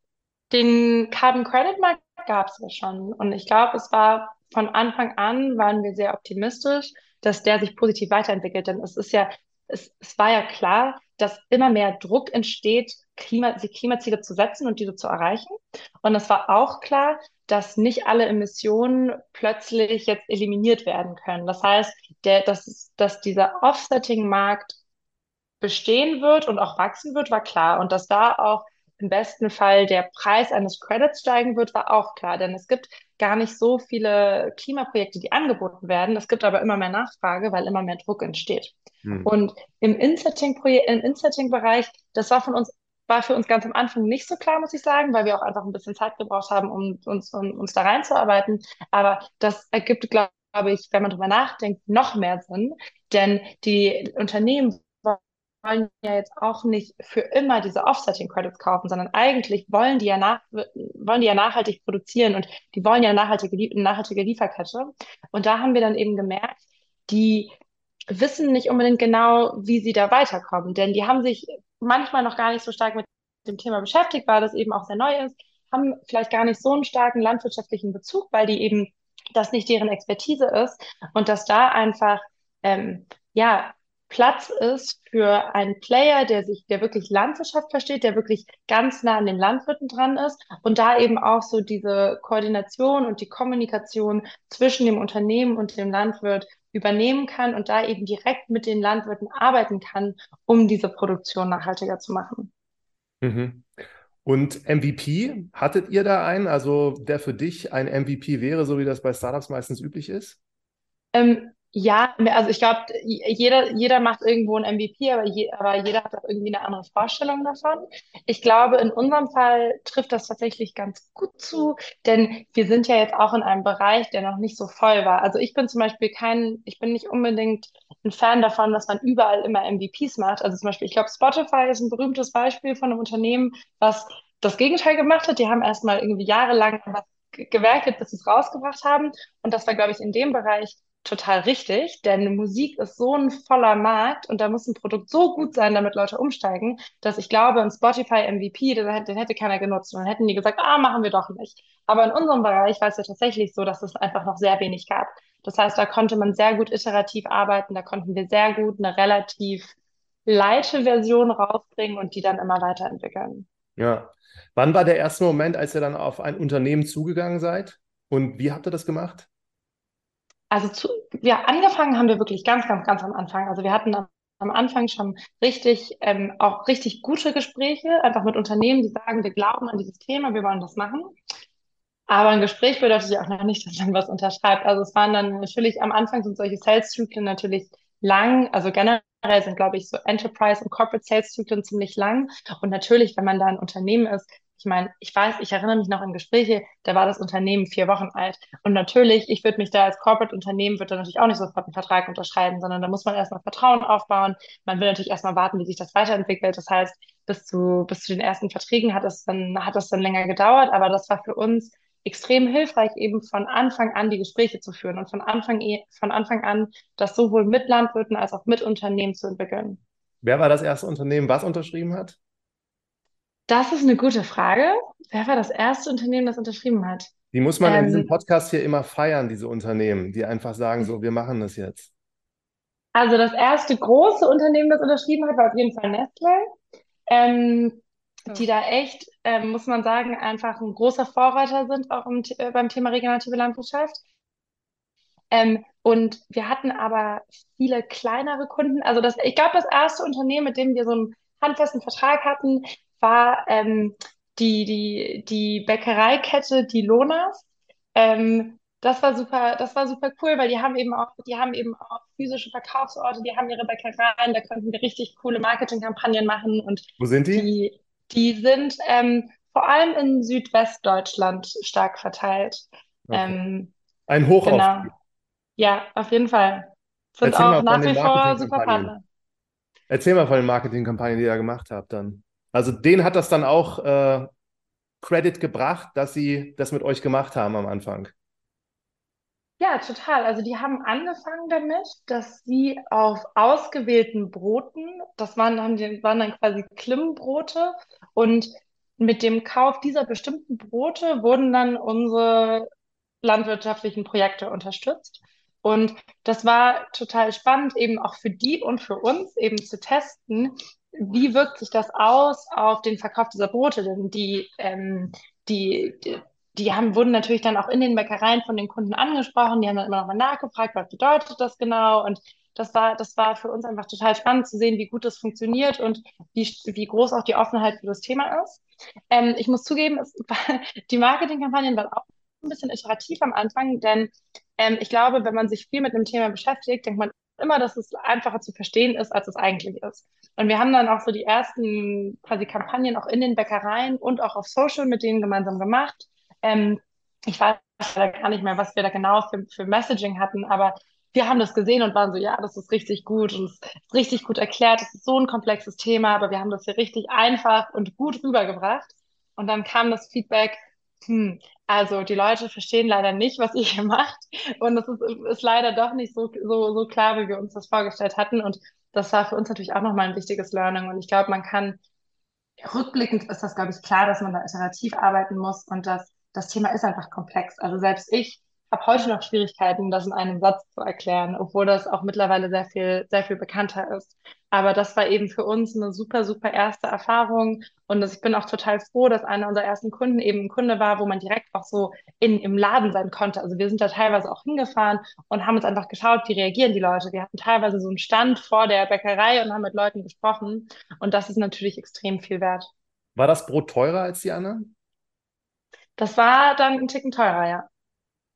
den Carbon Credit Markt gab es ja schon. Und ich glaube, es war von Anfang an, waren wir sehr optimistisch, dass der sich positiv weiterentwickelt. Denn es ist ja, es, es war ja klar, dass immer mehr Druck entsteht, Klima, die Klimaziele zu setzen und diese zu erreichen. Und es war auch klar, dass nicht alle Emissionen plötzlich jetzt eliminiert werden können. Das heißt, der, dass, dass dieser Offsetting-Markt bestehen wird und auch wachsen wird, war klar. Und dass da auch im besten Fall der Preis eines Credits steigen wird, war auch klar. Denn es gibt gar nicht so viele Klimaprojekte, die angeboten werden. Es gibt aber immer mehr Nachfrage, weil immer mehr Druck entsteht. Hm. Und im Insetting-Bereich, das war von uns war für uns ganz am Anfang nicht so klar, muss ich sagen, weil wir auch einfach ein bisschen Zeit gebraucht haben, um uns, um, uns da reinzuarbeiten. Aber das ergibt, glaube ich, wenn man drüber nachdenkt, noch mehr Sinn. Denn die Unternehmen wollen ja jetzt auch nicht für immer diese Offsetting Credits kaufen, sondern eigentlich wollen die ja nach, wollen die ja nachhaltig produzieren und die wollen ja nachhaltige, nachhaltige Lieferkette. Und da haben wir dann eben gemerkt, die wissen nicht unbedingt genau, wie sie da weiterkommen, denn die haben sich manchmal noch gar nicht so stark mit dem Thema beschäftigt, weil das eben auch sehr neu ist, haben vielleicht gar nicht so einen starken landwirtschaftlichen Bezug, weil die eben das nicht deren Expertise ist und dass da einfach ähm, ja Platz ist für einen Player, der sich, der wirklich Landwirtschaft versteht, der wirklich ganz nah an den Landwirten dran ist und da eben auch so diese Koordination und die Kommunikation zwischen dem Unternehmen und dem Landwirt übernehmen kann und da eben direkt mit den Landwirten arbeiten kann, um diese Produktion nachhaltiger zu machen. Mhm. Und MVP, hattet ihr da einen, also der für dich ein MVP wäre, so wie das bei Startups meistens üblich ist? Ähm, ja, also ich glaube, jeder, jeder macht irgendwo ein MVP, aber, je, aber jeder hat auch irgendwie eine andere Vorstellung davon. Ich glaube, in unserem Fall trifft das tatsächlich ganz gut zu, denn wir sind ja jetzt auch in einem Bereich, der noch nicht so voll war. Also ich bin zum Beispiel kein, ich bin nicht unbedingt ein Fan davon, dass man überall immer MVPs macht. Also zum Beispiel, ich glaube, Spotify ist ein berühmtes Beispiel von einem Unternehmen, was das Gegenteil gemacht hat. Die haben erstmal irgendwie jahrelang was gewerkelt, bis sie es rausgebracht haben. Und das war, glaube ich, in dem Bereich total richtig, denn Musik ist so ein voller Markt und da muss ein Produkt so gut sein, damit Leute umsteigen, dass ich glaube, ein Spotify MVP, den, den hätte keiner genutzt und dann hätten die gesagt, ah, machen wir doch nicht. Aber in unserem Bereich war es ja tatsächlich so, dass es einfach noch sehr wenig gab. Das heißt, da konnte man sehr gut iterativ arbeiten, da konnten wir sehr gut eine relativ leite Version rausbringen und die dann immer weiterentwickeln. Ja. Wann war der erste Moment, als ihr dann auf ein Unternehmen zugegangen seid? Und wie habt ihr das gemacht? Also zu, ja, angefangen haben wir wirklich ganz, ganz, ganz am Anfang. Also wir hatten am, am Anfang schon richtig, ähm, auch richtig gute Gespräche, einfach mit Unternehmen, die sagen, wir glauben an dieses Thema, wir wollen das machen. Aber ein Gespräch bedeutet ja auch noch nicht, dass man was unterschreibt. Also es waren dann natürlich am Anfang sind solche Sales-Zyklen natürlich lang, also generell sind, glaube ich, so Enterprise und Corporate Sales-Zyklen ziemlich lang. Und natürlich, wenn man da ein Unternehmen ist, ich meine, ich weiß, ich erinnere mich noch an Gespräche, da war das Unternehmen vier Wochen alt. Und natürlich, ich würde mich da als Corporate-Unternehmen, würde da natürlich auch nicht sofort einen Vertrag unterschreiben, sondern da muss man erstmal Vertrauen aufbauen. Man will natürlich erstmal warten, wie sich das weiterentwickelt. Das heißt, bis zu, bis zu den ersten Verträgen hat es dann, hat es dann länger gedauert, aber das war für uns extrem hilfreich, eben von Anfang an die Gespräche zu führen und von Anfang, e, von Anfang an das sowohl mit Landwirten als auch mit Unternehmen zu entwickeln. Wer war das erste Unternehmen, was unterschrieben hat? Das ist eine gute Frage. Wer war das erste Unternehmen, das unterschrieben hat? Die muss man ähm, in diesem Podcast hier immer feiern, diese Unternehmen, die einfach sagen, so, wir machen das jetzt. Also das erste große Unternehmen, das unterschrieben hat, war auf jeden Fall Nestle. Ähm, die da echt, ähm, muss man sagen, einfach ein großer Vorreiter sind, auch im, äh, beim Thema regenerative Landwirtschaft. Ähm, und wir hatten aber viele kleinere Kunden. Also das, ich glaube, das erste Unternehmen, mit dem wir so einen handfesten Vertrag hatten, war ähm, die, die, die Bäckereikette Die Lonas. Ähm, das war super, das war super cool, weil die haben eben auch, die haben eben auch physische Verkaufsorte, die haben ihre Bäckereien, da konnten wir richtig coole Marketingkampagnen machen und Wo sind die? Die, die sind ähm, vor allem in Südwestdeutschland stark verteilt. Okay. Ähm, Ein Hoch genau. Ja, auf jeden Fall. Sind Erzähl auch nach wie vor super Partner. Erzähl mal von den Marketingkampagnen, die ihr gemacht habt dann. Also denen hat das dann auch äh, Credit gebracht, dass sie das mit euch gemacht haben am Anfang. Ja, total. Also die haben angefangen damit, dass sie auf ausgewählten Broten, das waren, haben die, waren dann quasi Klimmbrote und mit dem Kauf dieser bestimmten Brote wurden dann unsere landwirtschaftlichen Projekte unterstützt. Und das war total spannend, eben auch für die und für uns eben zu testen, wie wirkt sich das aus auf den Verkauf dieser Brote? Denn die, ähm, die, die, haben, wurden natürlich dann auch in den Bäckereien von den Kunden angesprochen. Die haben dann immer nochmal nachgefragt, was bedeutet das genau? Und das war, das war für uns einfach total spannend zu sehen, wie gut das funktioniert und wie, wie groß auch die Offenheit für das Thema ist. Ähm, ich muss zugeben, es die Marketingkampagnen waren auch ein bisschen iterativ am Anfang, denn ähm, ich glaube, wenn man sich viel mit einem Thema beschäftigt, denkt man immer, dass es einfacher zu verstehen ist, als es eigentlich ist. Und wir haben dann auch so die ersten quasi Kampagnen auch in den Bäckereien und auch auf Social mit denen gemeinsam gemacht. Ähm, ich weiß gar nicht mehr, was wir da genau für, für Messaging hatten, aber wir haben das gesehen und waren so, ja, das ist richtig gut und es ist richtig gut erklärt. Es ist so ein komplexes Thema, aber wir haben das hier richtig einfach und gut rübergebracht. Und dann kam das Feedback, hm, also die Leute verstehen leider nicht, was ihr hier macht. Und es ist, ist leider doch nicht so, so, so klar, wie wir uns das vorgestellt hatten. Und das war für uns natürlich auch nochmal ein wichtiges Learning. Und ich glaube, man kann, rückblickend ist das, glaube ich, klar, dass man da iterativ arbeiten muss und dass das Thema ist einfach komplex. Also selbst ich habe heute noch Schwierigkeiten, das in einem Satz zu erklären, obwohl das auch mittlerweile sehr viel, sehr viel bekannter ist. Aber das war eben für uns eine super, super erste Erfahrung. Und ich bin auch total froh, dass einer unserer ersten Kunden eben ein Kunde war, wo man direkt auch so in, im Laden sein konnte. Also wir sind da teilweise auch hingefahren und haben uns einfach geschaut, wie reagieren die Leute. Wir hatten teilweise so einen Stand vor der Bäckerei und haben mit Leuten gesprochen. Und das ist natürlich extrem viel wert. War das Brot teurer als die anderen? Das war dann ein Ticken teurer, ja.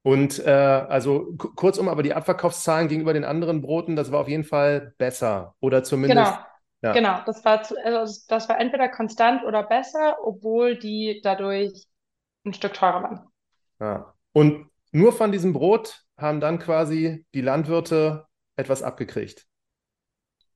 Und äh, also kurzum, aber die Abverkaufszahlen gegenüber den anderen Broten, das war auf jeden Fall besser oder zumindest. Genau. Ja. Genau, das war, zu, also das war entweder konstant oder besser, obwohl die dadurch ein Stück teurer waren. Ja. Und nur von diesem Brot haben dann quasi die Landwirte etwas abgekriegt.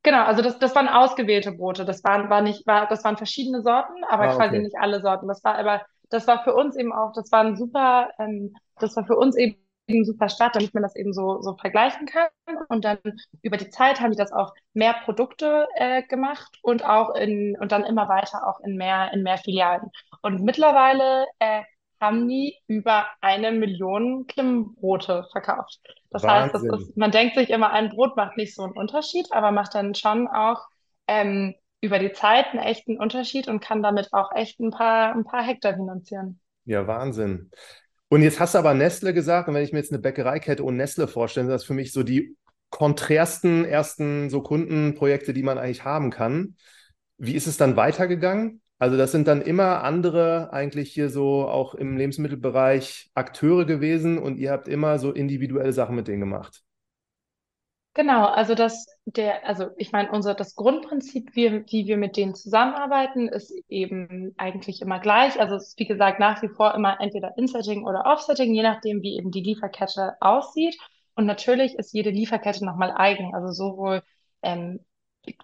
Genau, also das, das waren ausgewählte Brote. Das waren, war nicht, war, das waren verschiedene Sorten, aber ah, quasi nicht alle Sorten. Das war aber das war für uns eben auch, das war ein super, ähm, das war für uns eben ein super Start, damit man das eben so, so vergleichen kann. Und dann über die Zeit haben die das auch mehr Produkte äh, gemacht und auch in, und dann immer weiter auch in mehr, in mehr Filialen. Und mittlerweile äh, haben die über eine Million Klimmbrote verkauft. Das Wahnsinn. heißt, das ist, man denkt sich immer, ein Brot macht nicht so einen Unterschied, aber macht dann schon auch ähm, über die Zeit einen echten Unterschied und kann damit auch echt ein paar, ein paar Hektar finanzieren. Ja, Wahnsinn. Und jetzt hast du aber Nestle gesagt, und wenn ich mir jetzt eine Bäckereikette und Nestle vorstelle, das ist für mich so die konträrsten ersten so Kundenprojekte, die man eigentlich haben kann. Wie ist es dann weitergegangen? Also das sind dann immer andere eigentlich hier so auch im Lebensmittelbereich Akteure gewesen und ihr habt immer so individuelle Sachen mit denen gemacht. Genau, also das, der, also ich meine, unser das Grundprinzip, wie, wie wir mit denen zusammenarbeiten, ist eben eigentlich immer gleich. Also es ist wie gesagt nach wie vor immer entweder Insetting oder Offsetting, je nachdem, wie eben die Lieferkette aussieht. Und natürlich ist jede Lieferkette nochmal eigen. Also sowohl ähm,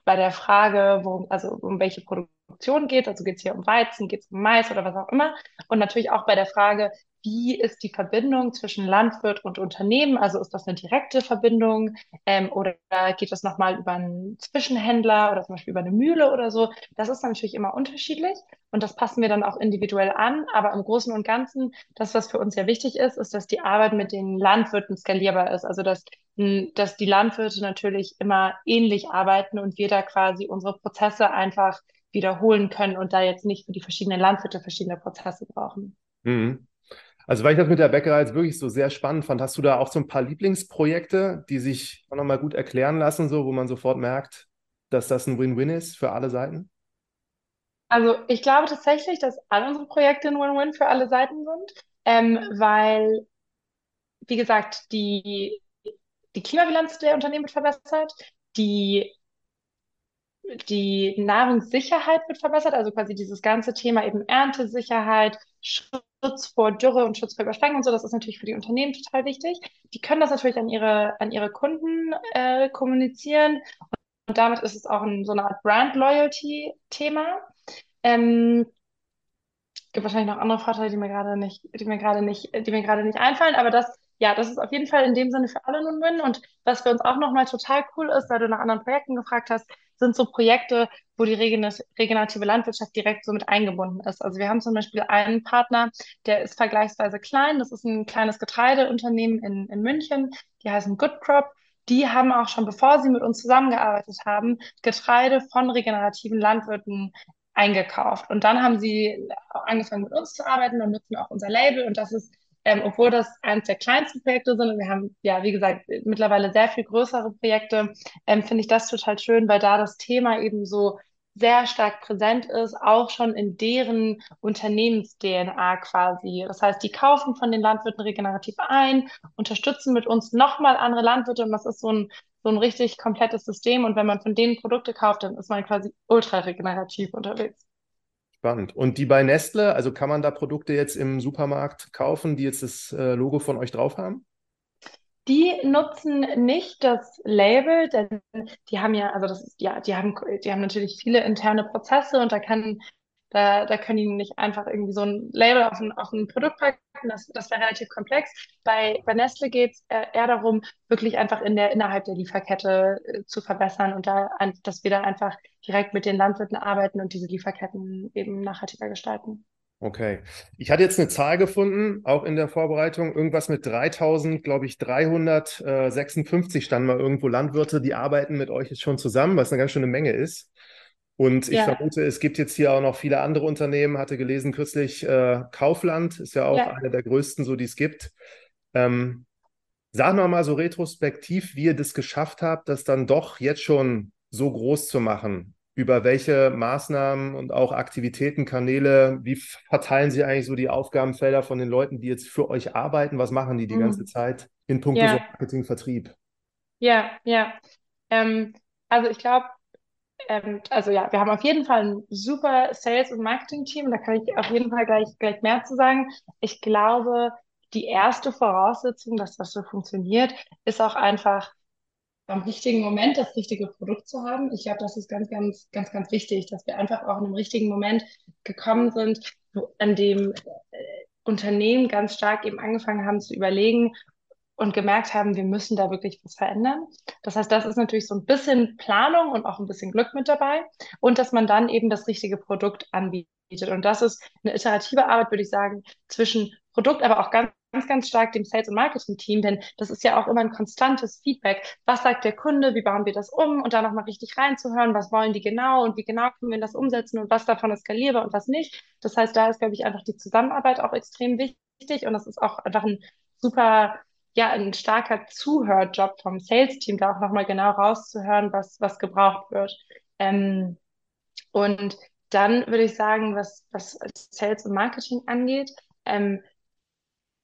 bei der Frage, wo, also um welche Produktion geht, also geht es hier um Weizen, geht es um Mais oder was auch immer. Und natürlich auch bei der Frage, wie ist die Verbindung zwischen Landwirt und Unternehmen? Also ist das eine direkte Verbindung ähm, oder geht das nochmal über einen Zwischenhändler oder zum Beispiel über eine Mühle oder so? Das ist natürlich immer unterschiedlich und das passen wir dann auch individuell an. Aber im Großen und Ganzen, das, was für uns sehr wichtig ist, ist, dass die Arbeit mit den Landwirten skalierbar ist. Also dass, dass die Landwirte natürlich immer ähnlich arbeiten und wir da quasi unsere Prozesse einfach wiederholen können und da jetzt nicht für die verschiedenen Landwirte verschiedene Prozesse brauchen. Mhm. Also, weil ich das mit der Bäckerei jetzt wirklich so sehr spannend fand, hast du da auch so ein paar Lieblingsprojekte, die sich auch nochmal gut erklären lassen, so, wo man sofort merkt, dass das ein Win-Win ist für alle Seiten? Also, ich glaube tatsächlich, dass alle unsere Projekte ein Win-Win für alle Seiten sind, ähm, weil, wie gesagt, die, die Klimabilanz der Unternehmen wird verbessert, die die Nahrungssicherheit wird verbessert, also quasi dieses ganze Thema eben Erntesicherheit, Schutz vor Dürre und Schutz vor Überschwemmung und so, das ist natürlich für die Unternehmen total wichtig. Die können das natürlich an ihre, an ihre Kunden äh, kommunizieren und damit ist es auch ein, so eine Art Brand-Loyalty-Thema. Ähm, gibt wahrscheinlich noch andere Vorteile, die mir gerade nicht, die mir gerade nicht, die mir gerade nicht einfallen, aber das, ja, das ist auf jeden Fall in dem Sinne für alle ein Win. Und was für uns auch nochmal total cool ist, weil du nach anderen Projekten gefragt hast, sind so Projekte, wo die regenerative Landwirtschaft direkt so mit eingebunden ist. Also wir haben zum Beispiel einen Partner, der ist vergleichsweise klein. Das ist ein kleines Getreideunternehmen in, in München. Die heißen Good Crop. Die haben auch schon, bevor sie mit uns zusammengearbeitet haben, Getreide von regenerativen Landwirten eingekauft. Und dann haben sie angefangen mit uns zu arbeiten und nutzen auch unser Label. Und das ist ähm, obwohl das eines der kleinsten Projekte sind und wir haben, ja, wie gesagt, mittlerweile sehr viel größere Projekte, ähm, finde ich das total schön, weil da das Thema eben so sehr stark präsent ist, auch schon in deren Unternehmens-DNA quasi. Das heißt, die kaufen von den Landwirten regenerativ ein, unterstützen mit uns nochmal andere Landwirte und das ist so ein, so ein richtig komplettes System. Und wenn man von denen Produkte kauft, dann ist man quasi ultra regenerativ unterwegs. Spannend. Und die bei Nestle, also kann man da Produkte jetzt im Supermarkt kaufen, die jetzt das äh, Logo von euch drauf haben? Die nutzen nicht das Label, denn die haben ja, also das ist, ja, die haben, die haben natürlich viele interne Prozesse und da kann da, da können die nicht einfach irgendwie so ein Label auf ein, auf ein Produkt packen. Das, das wäre relativ komplex. Bei, bei Nestle geht es eher darum, wirklich einfach in der, innerhalb der Lieferkette äh, zu verbessern und da, dass wir da einfach direkt mit den Landwirten arbeiten und diese Lieferketten eben nachhaltiger gestalten. Okay. Ich hatte jetzt eine Zahl gefunden, auch in der Vorbereitung, irgendwas mit 3000, glaube ich, 356 standen mal irgendwo Landwirte, die arbeiten mit euch jetzt schon zusammen, was eine ganz schöne Menge ist. Und ich Ja, vermute, es gibt jetzt hier auch noch viele andere Unternehmen, hatte gelesen kürzlich, äh, Kaufland ist ja auch ja. einer der größten, so die es gibt. Ähm, sag noch mal so retrospektiv, wie ihr das geschafft habt, das dann doch jetzt schon so groß zu machen. Über welche Maßnahmen und auch Aktivitäten, Kanäle, wie verteilen Sie eigentlich so die Aufgabenfelder von den Leuten, die jetzt für euch arbeiten? Was machen die die ganze Mhm. Zeit in puncto Ja, Marketing, Vertrieb? ja, ja. Ähm, also ich glaube, ähm, also ja, wir haben auf jeden Fall ein super Sales- und Marketing-Team. Da kann ich auf jeden Fall gleich, gleich mehr zu sagen. Ich glaube, die erste Voraussetzung, dass das so funktioniert, ist auch einfach am richtigen Moment das richtige Produkt zu haben. Ich glaube, das ist ganz, ganz, ganz, ganz wichtig, dass wir einfach auch in einem richtigen Moment gekommen sind, an dem äh, Unternehmen ganz stark eben angefangen haben zu überlegen und gemerkt haben, wir müssen da wirklich was verändern. Das heißt, das ist natürlich so ein bisschen Planung und auch ein bisschen Glück mit dabei und dass man dann eben das richtige Produkt anbietet. Und das ist eine iterative Arbeit, würde ich sagen, zwischen Produkt, aber auch ganz, ganz, ganz stark dem Sales- und Marketing-Team, denn das ist ja auch immer ein konstantes Feedback. Was sagt der Kunde? Wie bauen wir das um? Und da nochmal richtig reinzuhören, was wollen die genau und wie genau können wir das umsetzen und was davon ist skalierbar und was nicht. Das heißt, da ist, glaube ich, einfach die Zusammenarbeit auch extrem wichtig und das ist auch einfach ein super ja, ein starker Zuhörjob vom Sales-Team, da auch nochmal genau rauszuhören, was, was gebraucht wird. Ähm, und dann würde ich sagen, was, was Sales und Marketing angeht, ähm,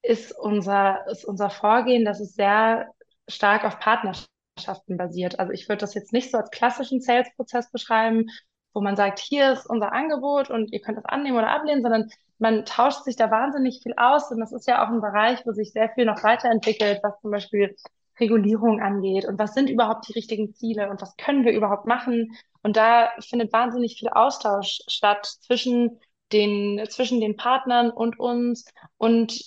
ist unser, ist unser Vorgehen, dass es sehr stark auf Partnerschaften basiert. Also ich würde das jetzt nicht so als klassischen Sales-Prozess beschreiben, wo man sagt, hier ist unser Angebot und ihr könnt das annehmen oder ablehnen, sondern man tauscht sich da wahnsinnig viel aus. Und das ist ja auch ein Bereich, wo sich sehr viel noch weiterentwickelt, was zum Beispiel Regulierung angeht und was sind überhaupt die richtigen Ziele und was können wir überhaupt machen. Und da findet wahnsinnig viel Austausch statt zwischen den, zwischen den Partnern und uns und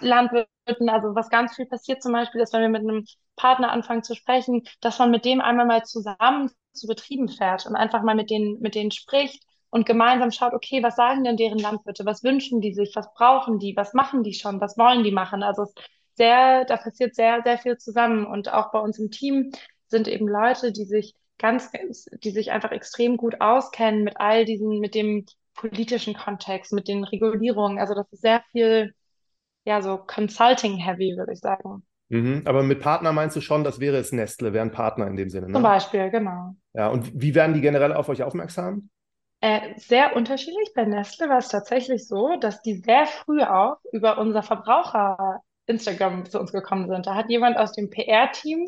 Landwirten. Also was ganz viel passiert zum Beispiel ist, wenn wir mit einem Partner anfangen zu sprechen, dass man mit dem einmal mal zusammen zu Betrieben fährt und einfach mal mit denen, mit denen spricht und gemeinsam schaut, okay, was sagen denn deren Landwirte? Was wünschen die sich? Was brauchen die? Was machen die schon? Was wollen die machen? Also es sehr, da passiert sehr, sehr viel zusammen. Und auch bei uns im Team sind eben Leute, die sich ganz, die sich einfach extrem gut auskennen mit all diesen, mit dem politischen Kontext, mit den Regulierungen. Also das ist sehr viel, ja, so Consulting-heavy, würde ich sagen. Mhm. Aber mit Partner meinst du schon, das wäre jetzt Nestle, wäre ein Partner in dem Sinne, Zum ne? Beispiel, genau. Ja, und wie werden die generell auf euch aufmerksam? Äh, sehr unterschiedlich. Bei Nestle war es tatsächlich so, dass die sehr früh auch über unser Verbraucher Instagram zu uns gekommen sind. Da hat jemand aus dem PR-Team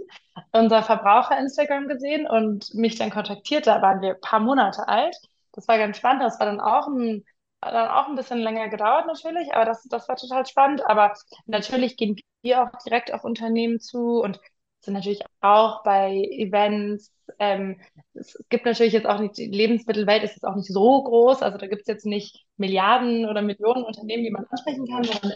unser Verbraucher Instagram gesehen und mich dann kontaktiert. Da waren wir ein paar Monate alt. Das war ganz spannend. Das war dann auch ein, dann auch ein bisschen länger gedauert natürlich, aber das, das war total spannend. Aber natürlich gehen wir auch direkt auf Unternehmen zu und sind natürlich auch bei Events. Ähm, es gibt natürlich jetzt auch nicht, die Lebensmittelwelt ist jetzt auch nicht so groß, also da gibt es jetzt nicht Milliarden oder Millionen Unternehmen, die man ansprechen kann, sondern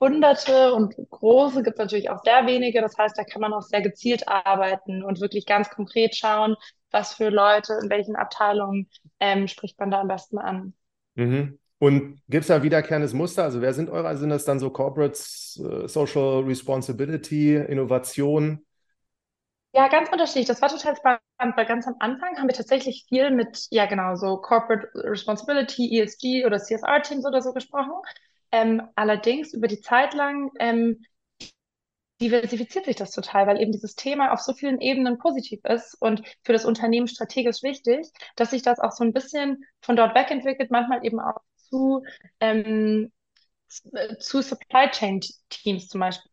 Hunderte und große gibt es natürlich auch sehr wenige. Das heißt, da kann man auch sehr gezielt arbeiten und wirklich ganz konkret schauen, was für Leute in welchen Abteilungen ähm, spricht man da am besten an. Mhm. Und gibt es da wiederkehrendes Muster? Also wer sind eure? Also sind das dann so Corporates, äh, Social Responsibility, Innovation? Ja, ganz unterschiedlich. Das war total spannend, weil ganz am Anfang haben wir tatsächlich viel mit, ja genau, so Corporate Responsibility, ESG oder CSR-Teams oder so gesprochen. Ähm, allerdings über die Zeit lang ähm, diversifiziert sich das total, weil eben dieses Thema auf so vielen Ebenen positiv ist und für das Unternehmen strategisch wichtig, dass sich das auch so ein bisschen von dort wegentwickelt, manchmal eben auch zu, ähm, zu Supply Chain Teams zum Beispiel.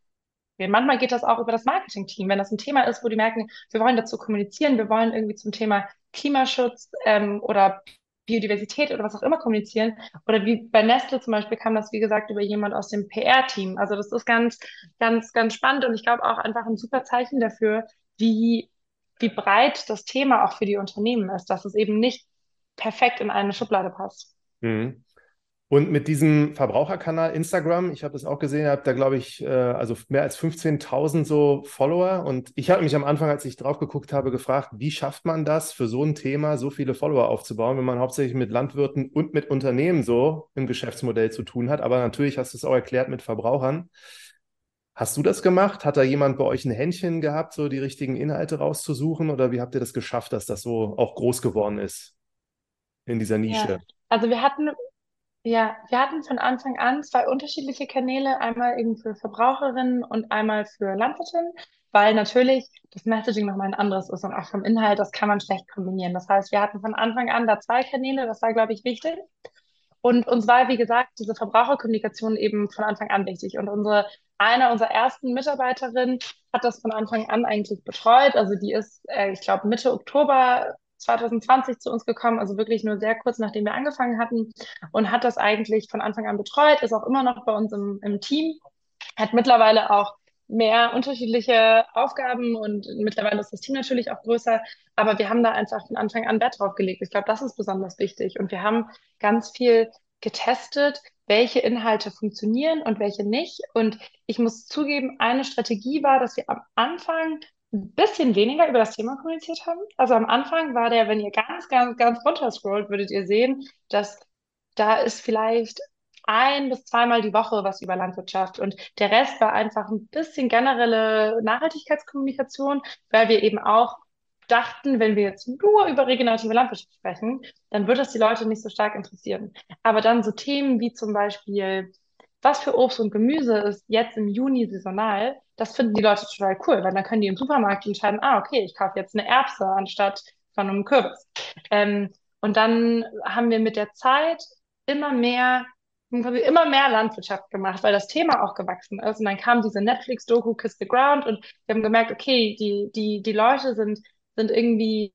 Manchmal geht das auch über das Marketing-Team, wenn das ein Thema ist, wo die merken, wir wollen dazu kommunizieren, wir wollen irgendwie zum Thema Klimaschutz ähm, oder Biodiversität oder was auch immer kommunizieren. Oder wie bei Nestle zum Beispiel kam das, wie gesagt, über jemand aus dem PR-Team. Also das ist ganz, ganz, ganz spannend und ich glaube auch einfach ein super Zeichen dafür, wie, wie breit das Thema auch für die Unternehmen ist, dass es eben nicht perfekt in eine Schublade passt. Mhm. Und mit diesem Verbraucherkanal Instagram, ich habe das auch gesehen, ihr habt da, glaube ich, äh, also mehr als 15.000 so Follower. Und ich habe mich am Anfang, als ich drauf geguckt habe, gefragt, wie schafft man das, für so ein Thema so viele Follower aufzubauen, wenn man hauptsächlich mit Landwirten und mit Unternehmen so im Geschäftsmodell zu tun hat. Aber natürlich hast du es auch erklärt mit Verbrauchern. Hast du das gemacht? Hat da jemand bei euch ein Händchen gehabt, so die richtigen Inhalte rauszusuchen? Oder wie habt ihr das geschafft, dass das so auch groß geworden ist in dieser Nische? Ja, also wir hatten ja, wir hatten von Anfang an zwei unterschiedliche Kanäle, einmal eben für Verbraucherinnen und einmal für Landwirtinnen, weil natürlich das Messaging nochmal ein anderes ist und auch vom Inhalt, das kann man schlecht kombinieren. Das heißt, wir hatten von Anfang an da zwei Kanäle, das war, glaube ich, wichtig. Und uns war, wie gesagt, diese Verbraucherkommunikation eben von Anfang an wichtig. Und unsere, eine unserer ersten Mitarbeiterinnen hat das von Anfang an eigentlich betreut. Also die ist, äh, ich glaube, Mitte Oktober 2020 zu uns gekommen, also wirklich nur sehr kurz nachdem wir angefangen hatten und hat das eigentlich von Anfang an betreut, ist auch immer noch bei uns im, im Team, hat mittlerweile auch mehr unterschiedliche Aufgaben und mittlerweile ist das Team natürlich auch größer, aber wir haben da einfach von Anfang an Wert drauf gelegt. Ich glaube, das ist besonders wichtig und wir haben ganz viel getestet, welche Inhalte funktionieren und welche nicht. Und ich muss zugeben, eine Strategie war, dass wir am Anfang ein bisschen weniger über das Thema kommuniziert haben. Also am Anfang war der, wenn ihr ganz, ganz, ganz runter scrollt, würdet ihr sehen, dass da ist vielleicht ein bis zweimal die Woche was über Landwirtschaft und der Rest war einfach ein bisschen generelle Nachhaltigkeitskommunikation, weil wir eben auch dachten, wenn wir jetzt nur über regenerative Landwirtschaft sprechen, dann wird das die Leute nicht so stark interessieren. Aber dann so Themen wie zum Beispiel was für Obst und Gemüse ist jetzt im Juni saisonal, das finden die Leute total cool, weil dann können die im Supermarkt entscheiden, ah, okay, ich kaufe jetzt eine Erbse anstatt von einem Kürbis. Ähm, und dann haben wir mit der Zeit immer mehr immer mehr Landwirtschaft gemacht, weil das Thema auch gewachsen ist. Und dann kam diese Netflix-Doku Kiss the Ground und wir haben gemerkt, okay, die, die, die Leute sind, sind irgendwie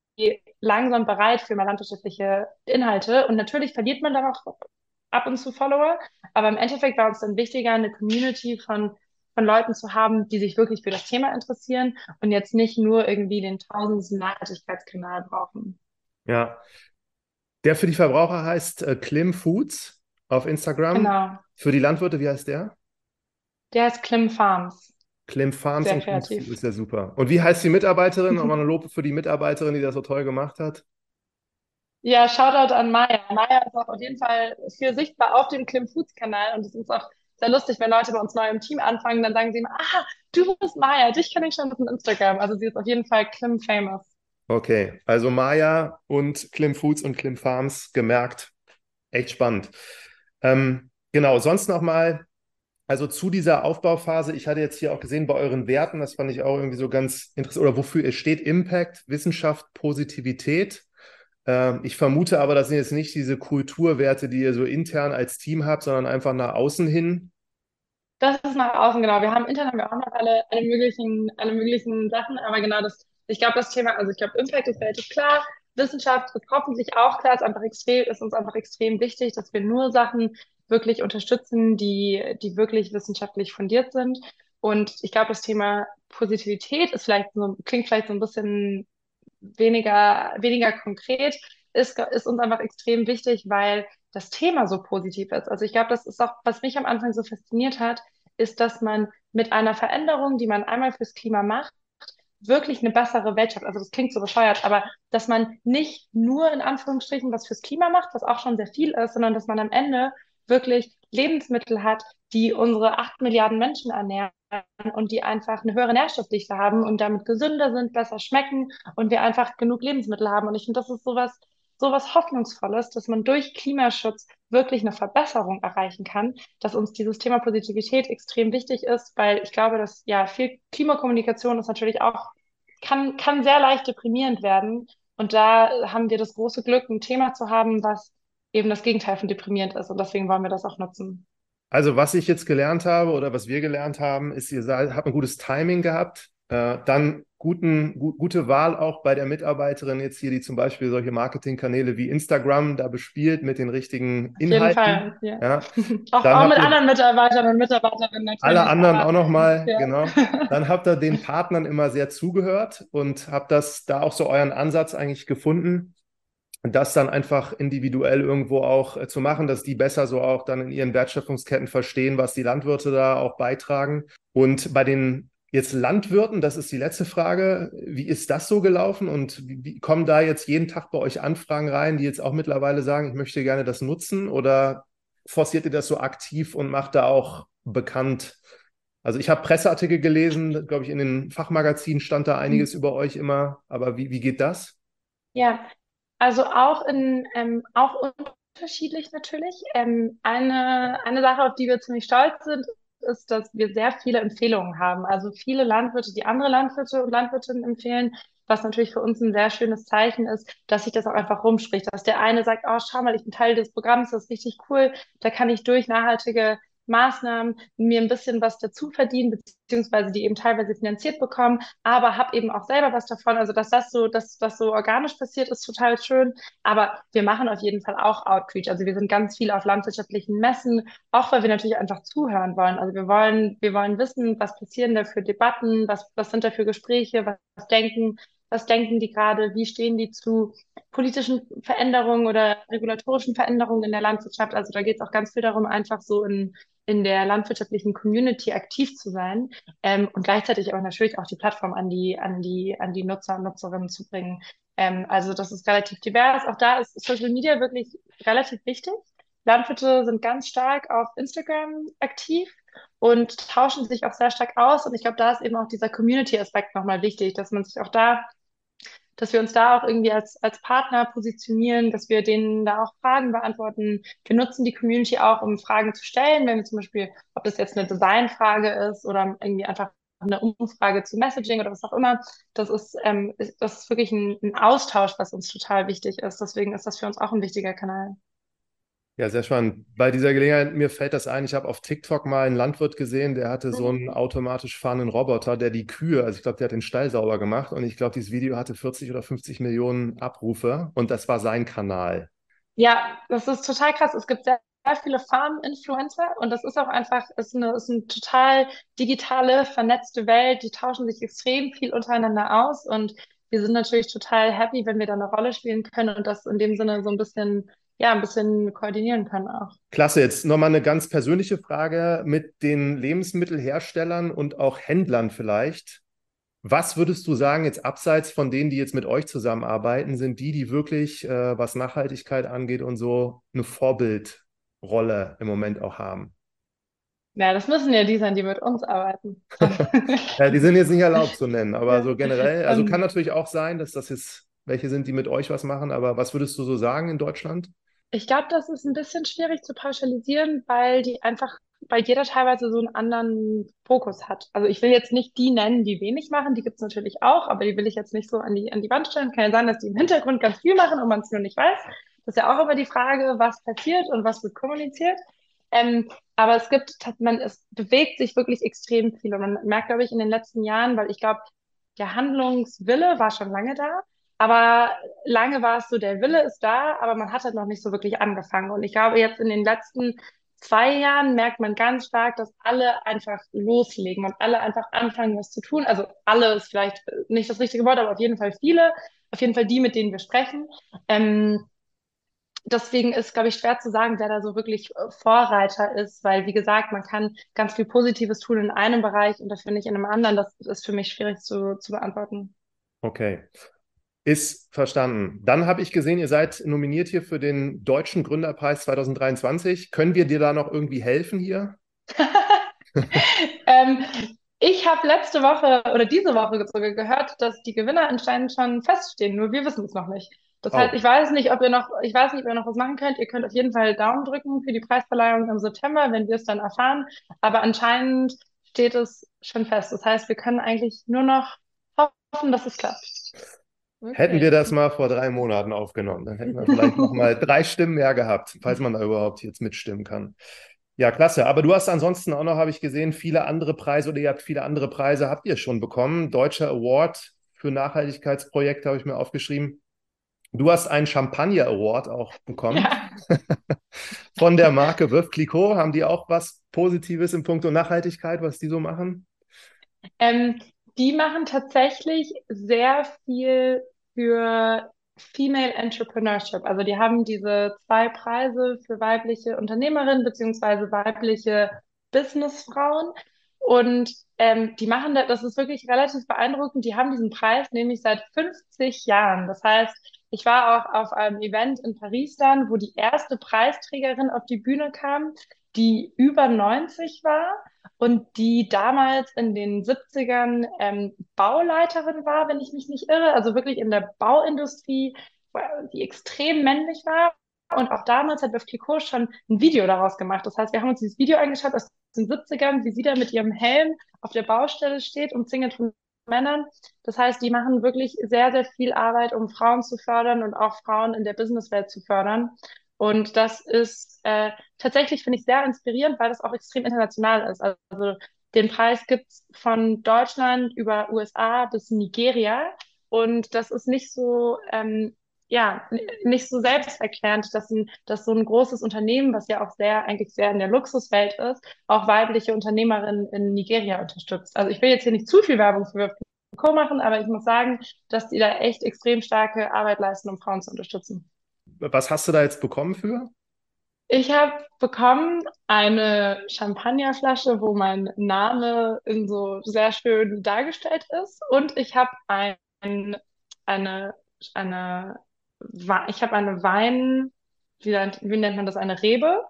langsam bereit für mehr landwirtschaftliche Inhalte. Und natürlich verliert man dann auch ab und zu Follower. Aber im Endeffekt war uns dann wichtiger, eine Community von, von Leuten zu haben, die sich wirklich für das Thema interessieren und jetzt nicht nur irgendwie den tausendsten Nachhaltigkeitskanal brauchen. Ja. Der für die Verbraucher heißt äh, Klim Foods auf Instagram. Genau. Für die Landwirte, wie heißt der? Der heißt Klim Farms. Klim Farms Sehr und kreativ. ist ja super. Und wie heißt die Mitarbeiterin? Nochmal eine Lob für die Mitarbeiterin, die das so toll gemacht hat. Ja, Shoutout an Maya. Maya ist auch auf jeden Fall viel sichtbar auf dem Klim Foods Kanal und es ist auch sehr lustig, wenn Leute bei uns neu im Team anfangen, dann sagen sie immer, ah, du bist Maya, dich kenne ich schon von Instagram. Also sie ist auf jeden Fall Klim famous. Okay, also Maya und Klim Foods und Klim Farms gemerkt. Echt spannend. Ähm, genau, sonst nochmal, also zu dieser Aufbauphase, ich hatte jetzt hier auch gesehen bei euren Werten, das fand ich auch irgendwie so ganz interessant, oder wofür es steht, Impact, Wissenschaft, Positivität. Ähm, ich vermute aber, das sind jetzt nicht diese Kulturwerte, die ihr so intern als Team habt, sondern einfach nach außen hin. Das ist nach außen, genau. Wir haben intern haben wir auch noch alle, alle möglichen, alle möglichen Sachen, aber genau das, ich glaube, das Thema, also ich glaube, Impact ist relativ klar. Wissenschaft ist hoffentlich auch klar, ist einfach extrem, ist uns einfach extrem wichtig, dass wir nur Sachen wirklich unterstützen, die, die wirklich wissenschaftlich fundiert sind. Und ich glaube, das Thema Positivität ist vielleicht so, klingt vielleicht so ein bisschen weniger, weniger konkret, ist, ist uns einfach extrem wichtig, weil das Thema so positiv ist. Also ich glaube, das ist auch, was mich am Anfang so fasziniert hat, ist, dass man mit einer Veränderung, die man einmal fürs Klima macht, wirklich eine bessere Welt schafft. Also das klingt so bescheuert, aber dass man nicht nur in Anführungsstrichen was fürs Klima macht, was auch schon sehr viel ist, sondern dass man am Ende wirklich Lebensmittel hat, die unsere acht Milliarden Menschen ernähren und die einfach eine höhere Nährstoffdichte haben und damit gesünder sind, besser schmecken und wir einfach genug Lebensmittel haben. Und ich finde, das ist sowas, sowas Hoffnungsvolles, dass man durch Klimaschutz wirklich eine Verbesserung erreichen kann, dass uns dieses Thema Positivität extrem wichtig ist, weil ich glaube, dass ja viel Klimakommunikation ist natürlich auch, kann, kann sehr leicht deprimierend werden. Und da haben wir das große Glück, ein Thema zu haben, was eben das Gegenteil von deprimierend ist. Und deswegen wollen wir das auch nutzen. Also, was ich jetzt gelernt habe oder was wir gelernt haben, ist, ihr habt ein gutes Timing gehabt, äh, dann guten, gu gute Wahl auch bei der Mitarbeiterin jetzt hier, die zum Beispiel solche Marketingkanäle wie Instagram da bespielt mit den richtigen Inhalten. Auf jeden Fall, ja. ja. auch, auch mit anderen Mitarbeitern und Mitarbeiterinnen natürlich. Alle anderen auch nochmal, ja. genau. Dann habt ihr den Partnern immer sehr zugehört und habt das da auch so euren Ansatz eigentlich gefunden. Das dann einfach individuell irgendwo auch äh, zu machen, dass die besser so auch dann in ihren Wertschöpfungsketten verstehen, was die Landwirte da auch beitragen. Und bei den jetzt Landwirten, das ist die letzte Frage, wie ist das so gelaufen und wie, wie kommen da jetzt jeden Tag bei euch Anfragen rein, die jetzt auch mittlerweile sagen, ich möchte gerne das nutzen oder forciert ihr das so aktiv und macht da auch bekannt? Also ich habe Presseartikel gelesen, glaube ich, in den Fachmagazinen stand da einiges mhm. über euch immer, aber wie, wie geht das? Ja, also auch in ähm, auch unterschiedlich natürlich. Ähm, eine, eine Sache, auf die wir ziemlich stolz sind, ist, dass wir sehr viele Empfehlungen haben. Also viele Landwirte, die andere Landwirte und Landwirtinnen empfehlen, was natürlich für uns ein sehr schönes Zeichen ist, dass sich das auch einfach rumspricht, dass der eine sagt, oh, schau mal, ich bin Teil des Programms, das ist richtig cool, da kann ich durch nachhaltige Maßnahmen mir ein bisschen was dazu verdienen, beziehungsweise die eben teilweise finanziert bekommen, aber habe eben auch selber was davon. Also dass das so, dass das so organisch passiert, ist total schön. Aber wir machen auf jeden Fall auch Outreach. Also wir sind ganz viel auf landwirtschaftlichen Messen, auch weil wir natürlich einfach zuhören wollen. Also wir wollen, wir wollen wissen, was passieren da für Debatten, was, was sind da für Gespräche, was, was denken was denken die gerade? Wie stehen die zu politischen Veränderungen oder regulatorischen Veränderungen in der Landwirtschaft? Also da geht es auch ganz viel darum, einfach so in, in der landwirtschaftlichen Community aktiv zu sein ähm, und gleichzeitig aber natürlich auch die Plattform an die, an die, an die Nutzer und Nutzerinnen zu bringen. Ähm, also das ist relativ divers. Auch da ist Social Media wirklich relativ wichtig. Landwirte sind ganz stark auf Instagram aktiv und tauschen sich auch sehr stark aus. Und ich glaube, da ist eben auch dieser Community-Aspekt nochmal wichtig, dass man sich auch da dass wir uns da auch irgendwie als, als Partner positionieren, dass wir denen da auch Fragen beantworten. Wir nutzen die Community auch, um Fragen zu stellen, wenn wir zum Beispiel, ob das jetzt eine Designfrage ist oder irgendwie einfach eine Umfrage zu Messaging oder was auch immer. Das ist, ähm, das ist wirklich ein, ein Austausch, was uns total wichtig ist. Deswegen ist das für uns auch ein wichtiger Kanal. Ja, sehr spannend. Bei dieser Gelegenheit, mir fällt das ein, ich habe auf TikTok mal einen Landwirt gesehen, der hatte so einen automatisch fahrenden Roboter, der die Kühe, also ich glaube, der hat den Stall sauber gemacht und ich glaube, dieses Video hatte 40 oder 50 Millionen Abrufe und das war sein Kanal. Ja, das ist total krass. Es gibt sehr, sehr viele Farm-Influencer und das ist auch einfach, ist eine, ist eine total digitale, vernetzte Welt. Die tauschen sich extrem viel untereinander aus und wir sind natürlich total happy, wenn wir da eine Rolle spielen können und das in dem Sinne so ein bisschen ja, ein bisschen koordinieren kann auch. Klasse, jetzt nochmal eine ganz persönliche Frage mit den Lebensmittelherstellern und auch Händlern vielleicht. Was würdest du sagen, jetzt abseits von denen, die jetzt mit euch zusammenarbeiten, sind die, die wirklich, äh, was Nachhaltigkeit angeht und so, eine Vorbildrolle im Moment auch haben? Ja, das müssen ja die sein, die mit uns arbeiten. ja, die sind jetzt nicht erlaubt zu nennen, aber so generell, also ähm. kann natürlich auch sein, dass das jetzt welche sind, die mit euch was machen, aber was würdest du so sagen in Deutschland? Ich glaube, das ist ein bisschen schwierig zu pauschalisieren, weil die einfach, weil jeder teilweise so einen anderen Fokus hat. Also ich will jetzt nicht die nennen, die wenig machen, die gibt es natürlich auch, aber die will ich jetzt nicht so an die, an die Wand stellen. Kann ja sein, dass die im Hintergrund ganz viel machen und man es nur nicht weiß. Das ist ja auch immer die Frage, was passiert und was wird kommuniziert. Ähm, aber es gibt, man, es bewegt sich wirklich extrem viel und man merkt, glaube ich, in den letzten Jahren, weil ich glaube, der Handlungswille war schon lange da, aber lange war es so, der Wille ist da, aber man hat halt noch nicht so wirklich angefangen. Und ich glaube, jetzt in den letzten zwei Jahren merkt man ganz stark, dass alle einfach loslegen und alle einfach anfangen, was zu tun. Also alle ist vielleicht nicht das richtige Wort, aber auf jeden Fall viele, auf jeden Fall die, mit denen wir sprechen. Ähm, deswegen ist, glaube ich, schwer zu sagen, wer da so wirklich Vorreiter ist, weil, wie gesagt, man kann ganz viel Positives tun in einem Bereich und dafür nicht in einem anderen. Das ist für mich schwierig zu, zu beantworten. Okay. Ist verstanden. Dann habe ich gesehen, ihr seid nominiert hier für den Deutschen Gründerpreis 2023. Können wir dir da noch irgendwie helfen hier? ähm, ich habe letzte Woche oder diese Woche sogar gehört, dass die Gewinner anscheinend schon feststehen, nur wir wissen es noch nicht. Das oh. heißt, ich weiß nicht, ob ihr noch, ich weiß nicht, ob ihr noch was machen könnt. Ihr könnt auf jeden Fall Daumen drücken für die Preisverleihung im September, wenn wir es dann erfahren. Aber anscheinend steht es schon fest. Das heißt, wir können eigentlich nur noch hoffen, dass es klappt. Okay. Hätten wir das mal vor drei Monaten aufgenommen, dann hätten wir vielleicht noch mal drei Stimmen mehr gehabt, falls man da überhaupt jetzt mitstimmen kann. Ja, klasse. Aber du hast ansonsten auch noch, habe ich gesehen, viele andere Preise oder ihr habt viele andere Preise, habt ihr schon bekommen. Deutscher Award für Nachhaltigkeitsprojekte habe ich mir aufgeschrieben. Du hast einen Champagner Award auch bekommen. Ja. Von der Marke Veuve Clicquot. Haben die auch was Positives in puncto Nachhaltigkeit, was die so machen? Ähm, die machen tatsächlich sehr viel für Female Entrepreneurship. Also die haben diese zwei Preise für weibliche Unternehmerinnen beziehungsweise weibliche Businessfrauen. Und ähm, die machen das, das ist wirklich relativ beeindruckend. Die haben diesen Preis nämlich seit 50 Jahren. Das heißt, ich war auch auf einem Event in Paris dann, wo die erste Preisträgerin auf die Bühne kam, die über 90 war und die damals in den 70ern ähm, Bauleiterin war, wenn ich mich nicht irre, also wirklich in der Bauindustrie, die extrem männlich war. Und auch damals hat Beth Clicquot schon ein Video daraus gemacht. Das heißt, wir haben uns dieses Video angeschaut aus den 70ern, wie sie da mit ihrem Helm auf der Baustelle steht, umzingelt von Männern. Das heißt, die machen wirklich sehr, sehr viel Arbeit, um Frauen zu fördern und auch Frauen in der Businesswelt zu fördern. Und das ist äh, tatsächlich, finde ich, sehr inspirierend, weil das auch extrem international ist. Also den Preis gibt's von Deutschland über USA bis Nigeria. Und das ist nicht so, ähm, ja, nicht so selbsterklärend, dass, ein, dass so ein großes Unternehmen, was ja auch sehr, eigentlich sehr in der Luxuswelt ist, auch weibliche Unternehmerinnen in Nigeria unterstützt. Also ich will jetzt hier nicht zu viel Werbung für Co machen, aber ich muss sagen, dass die da echt extrem starke Arbeit leisten, um Frauen zu unterstützen. Was hast du da jetzt bekommen für? Ich habe bekommen eine Champagnerflasche, wo mein Name in so sehr schön dargestellt ist. Und ich habe ein, eine, eine, ich habe eine Wein, wie, wie nennt man das, eine Rebe,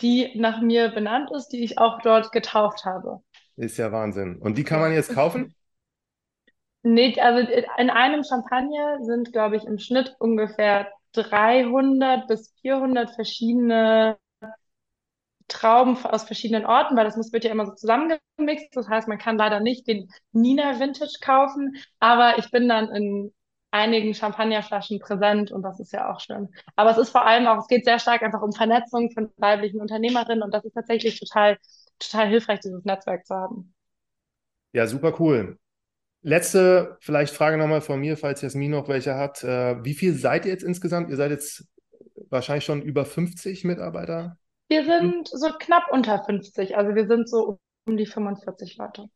die nach mir benannt ist, die ich auch dort getauft habe. Ist ja Wahnsinn. Und die kann man jetzt kaufen? Nee, also in einem Champagner sind, glaube ich, im Schnitt ungefähr 300 bis 400 verschiedene Trauben aus verschiedenen Orten, weil das muss, wird ja immer so zusammengemixt. Das heißt, man kann leider nicht den Nina Vintage kaufen, aber ich bin dann in einigen Champagnerflaschen präsent und das ist ja auch schön. Aber es ist vor allem auch, es geht sehr stark einfach um Vernetzung von weiblichen Unternehmerinnen und das ist tatsächlich total, total hilfreich, dieses Netzwerk zu haben. Ja, super cool. Letzte vielleicht Frage nochmal von mir, falls Jasmin noch welche hat. Äh, wie viel seid ihr jetzt insgesamt? Ihr seid jetzt wahrscheinlich schon über 50 Mitarbeiter? Wir sind so knapp unter 50, also wir sind so um die 45 Leute.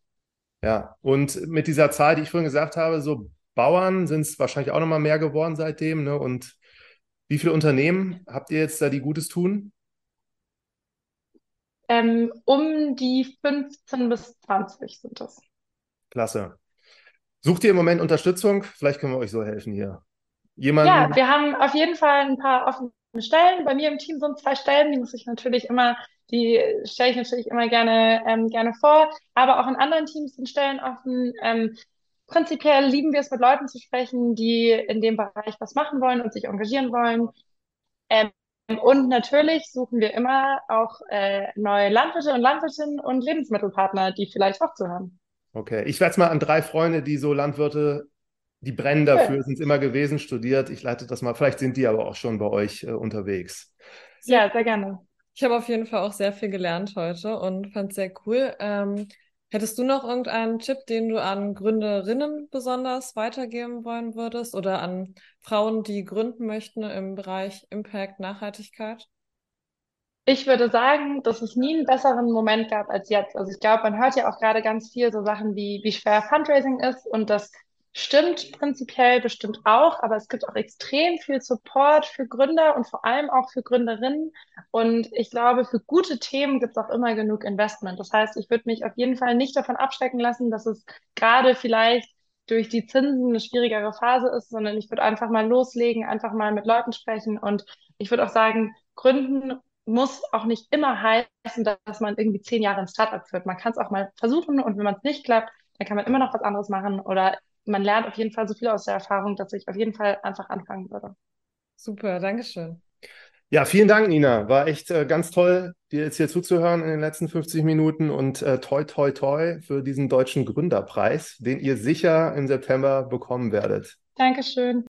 Ja, und mit dieser Zahl, die ich vorhin gesagt habe, so Bauern sind es wahrscheinlich auch nochmal mehr geworden seitdem. Ne? Und wie viele Unternehmen habt ihr jetzt da, die Gutes tun? Ähm, um die 15 bis 20 sind das. Klasse. Sucht ihr im Moment Unterstützung? Vielleicht können wir euch so helfen hier. Jemanden? Ja, wir haben auf jeden Fall ein paar offene Stellen. Bei mir im Team sind zwei Stellen, die muss ich natürlich immer, die stelle ich natürlich immer gerne, ähm, gerne vor. Aber auch in anderen Teams sind Stellen offen. Ähm, prinzipiell lieben wir es, mit Leuten zu sprechen, die in dem Bereich was machen wollen und sich engagieren wollen. Ähm, und natürlich suchen wir immer auch äh, neue Landwirte und Landwirtinnen und Lebensmittelpartner, die vielleicht auch zu haben. Okay, ich werde es mal an drei Freunde, die so Landwirte, die brennen dafür, cool. sind es immer gewesen, studiert. Ich leite das mal, vielleicht sind die aber auch schon bei euch äh, unterwegs. Ja, sehr gerne. Ich habe auf jeden Fall auch sehr viel gelernt heute und fand es sehr cool. Ähm, hättest du noch irgendeinen Tipp, den du an Gründerinnen besonders weitergeben wollen würdest oder an Frauen, die gründen möchten im Bereich Impact, Nachhaltigkeit? Ich würde sagen, dass es nie einen besseren Moment gab als jetzt. Also ich glaube, man hört ja auch gerade ganz viel so Sachen wie, wie schwer Fundraising ist und das stimmt prinzipiell bestimmt auch, aber es gibt auch extrem viel Support für Gründer und vor allem auch für Gründerinnen. Und ich glaube, für gute Themen gibt es auch immer genug Investment. Das heißt, ich würde mich auf jeden Fall nicht davon abschrecken lassen, dass es gerade vielleicht durch die Zinsen eine schwierigere Phase ist, sondern ich würde einfach mal loslegen, einfach mal mit Leuten sprechen und ich würde auch sagen, Gründen muss auch nicht immer heißen, dass man irgendwie zehn Jahre ein Startup führt. Man kann es auch mal versuchen und wenn man es nicht klappt, dann kann man immer noch was anderes machen oder man lernt auf jeden Fall so viel aus der Erfahrung, dass ich auf jeden Fall einfach anfangen würde. Super, Dankeschön. Ja, vielen Dank, Nina. War echt äh, ganz toll, dir jetzt hier zuzuhören in den letzten 50 Minuten und äh, toi, toi, toi für diesen deutschen Gründerpreis, den ihr sicher im September bekommen werdet. Dankeschön.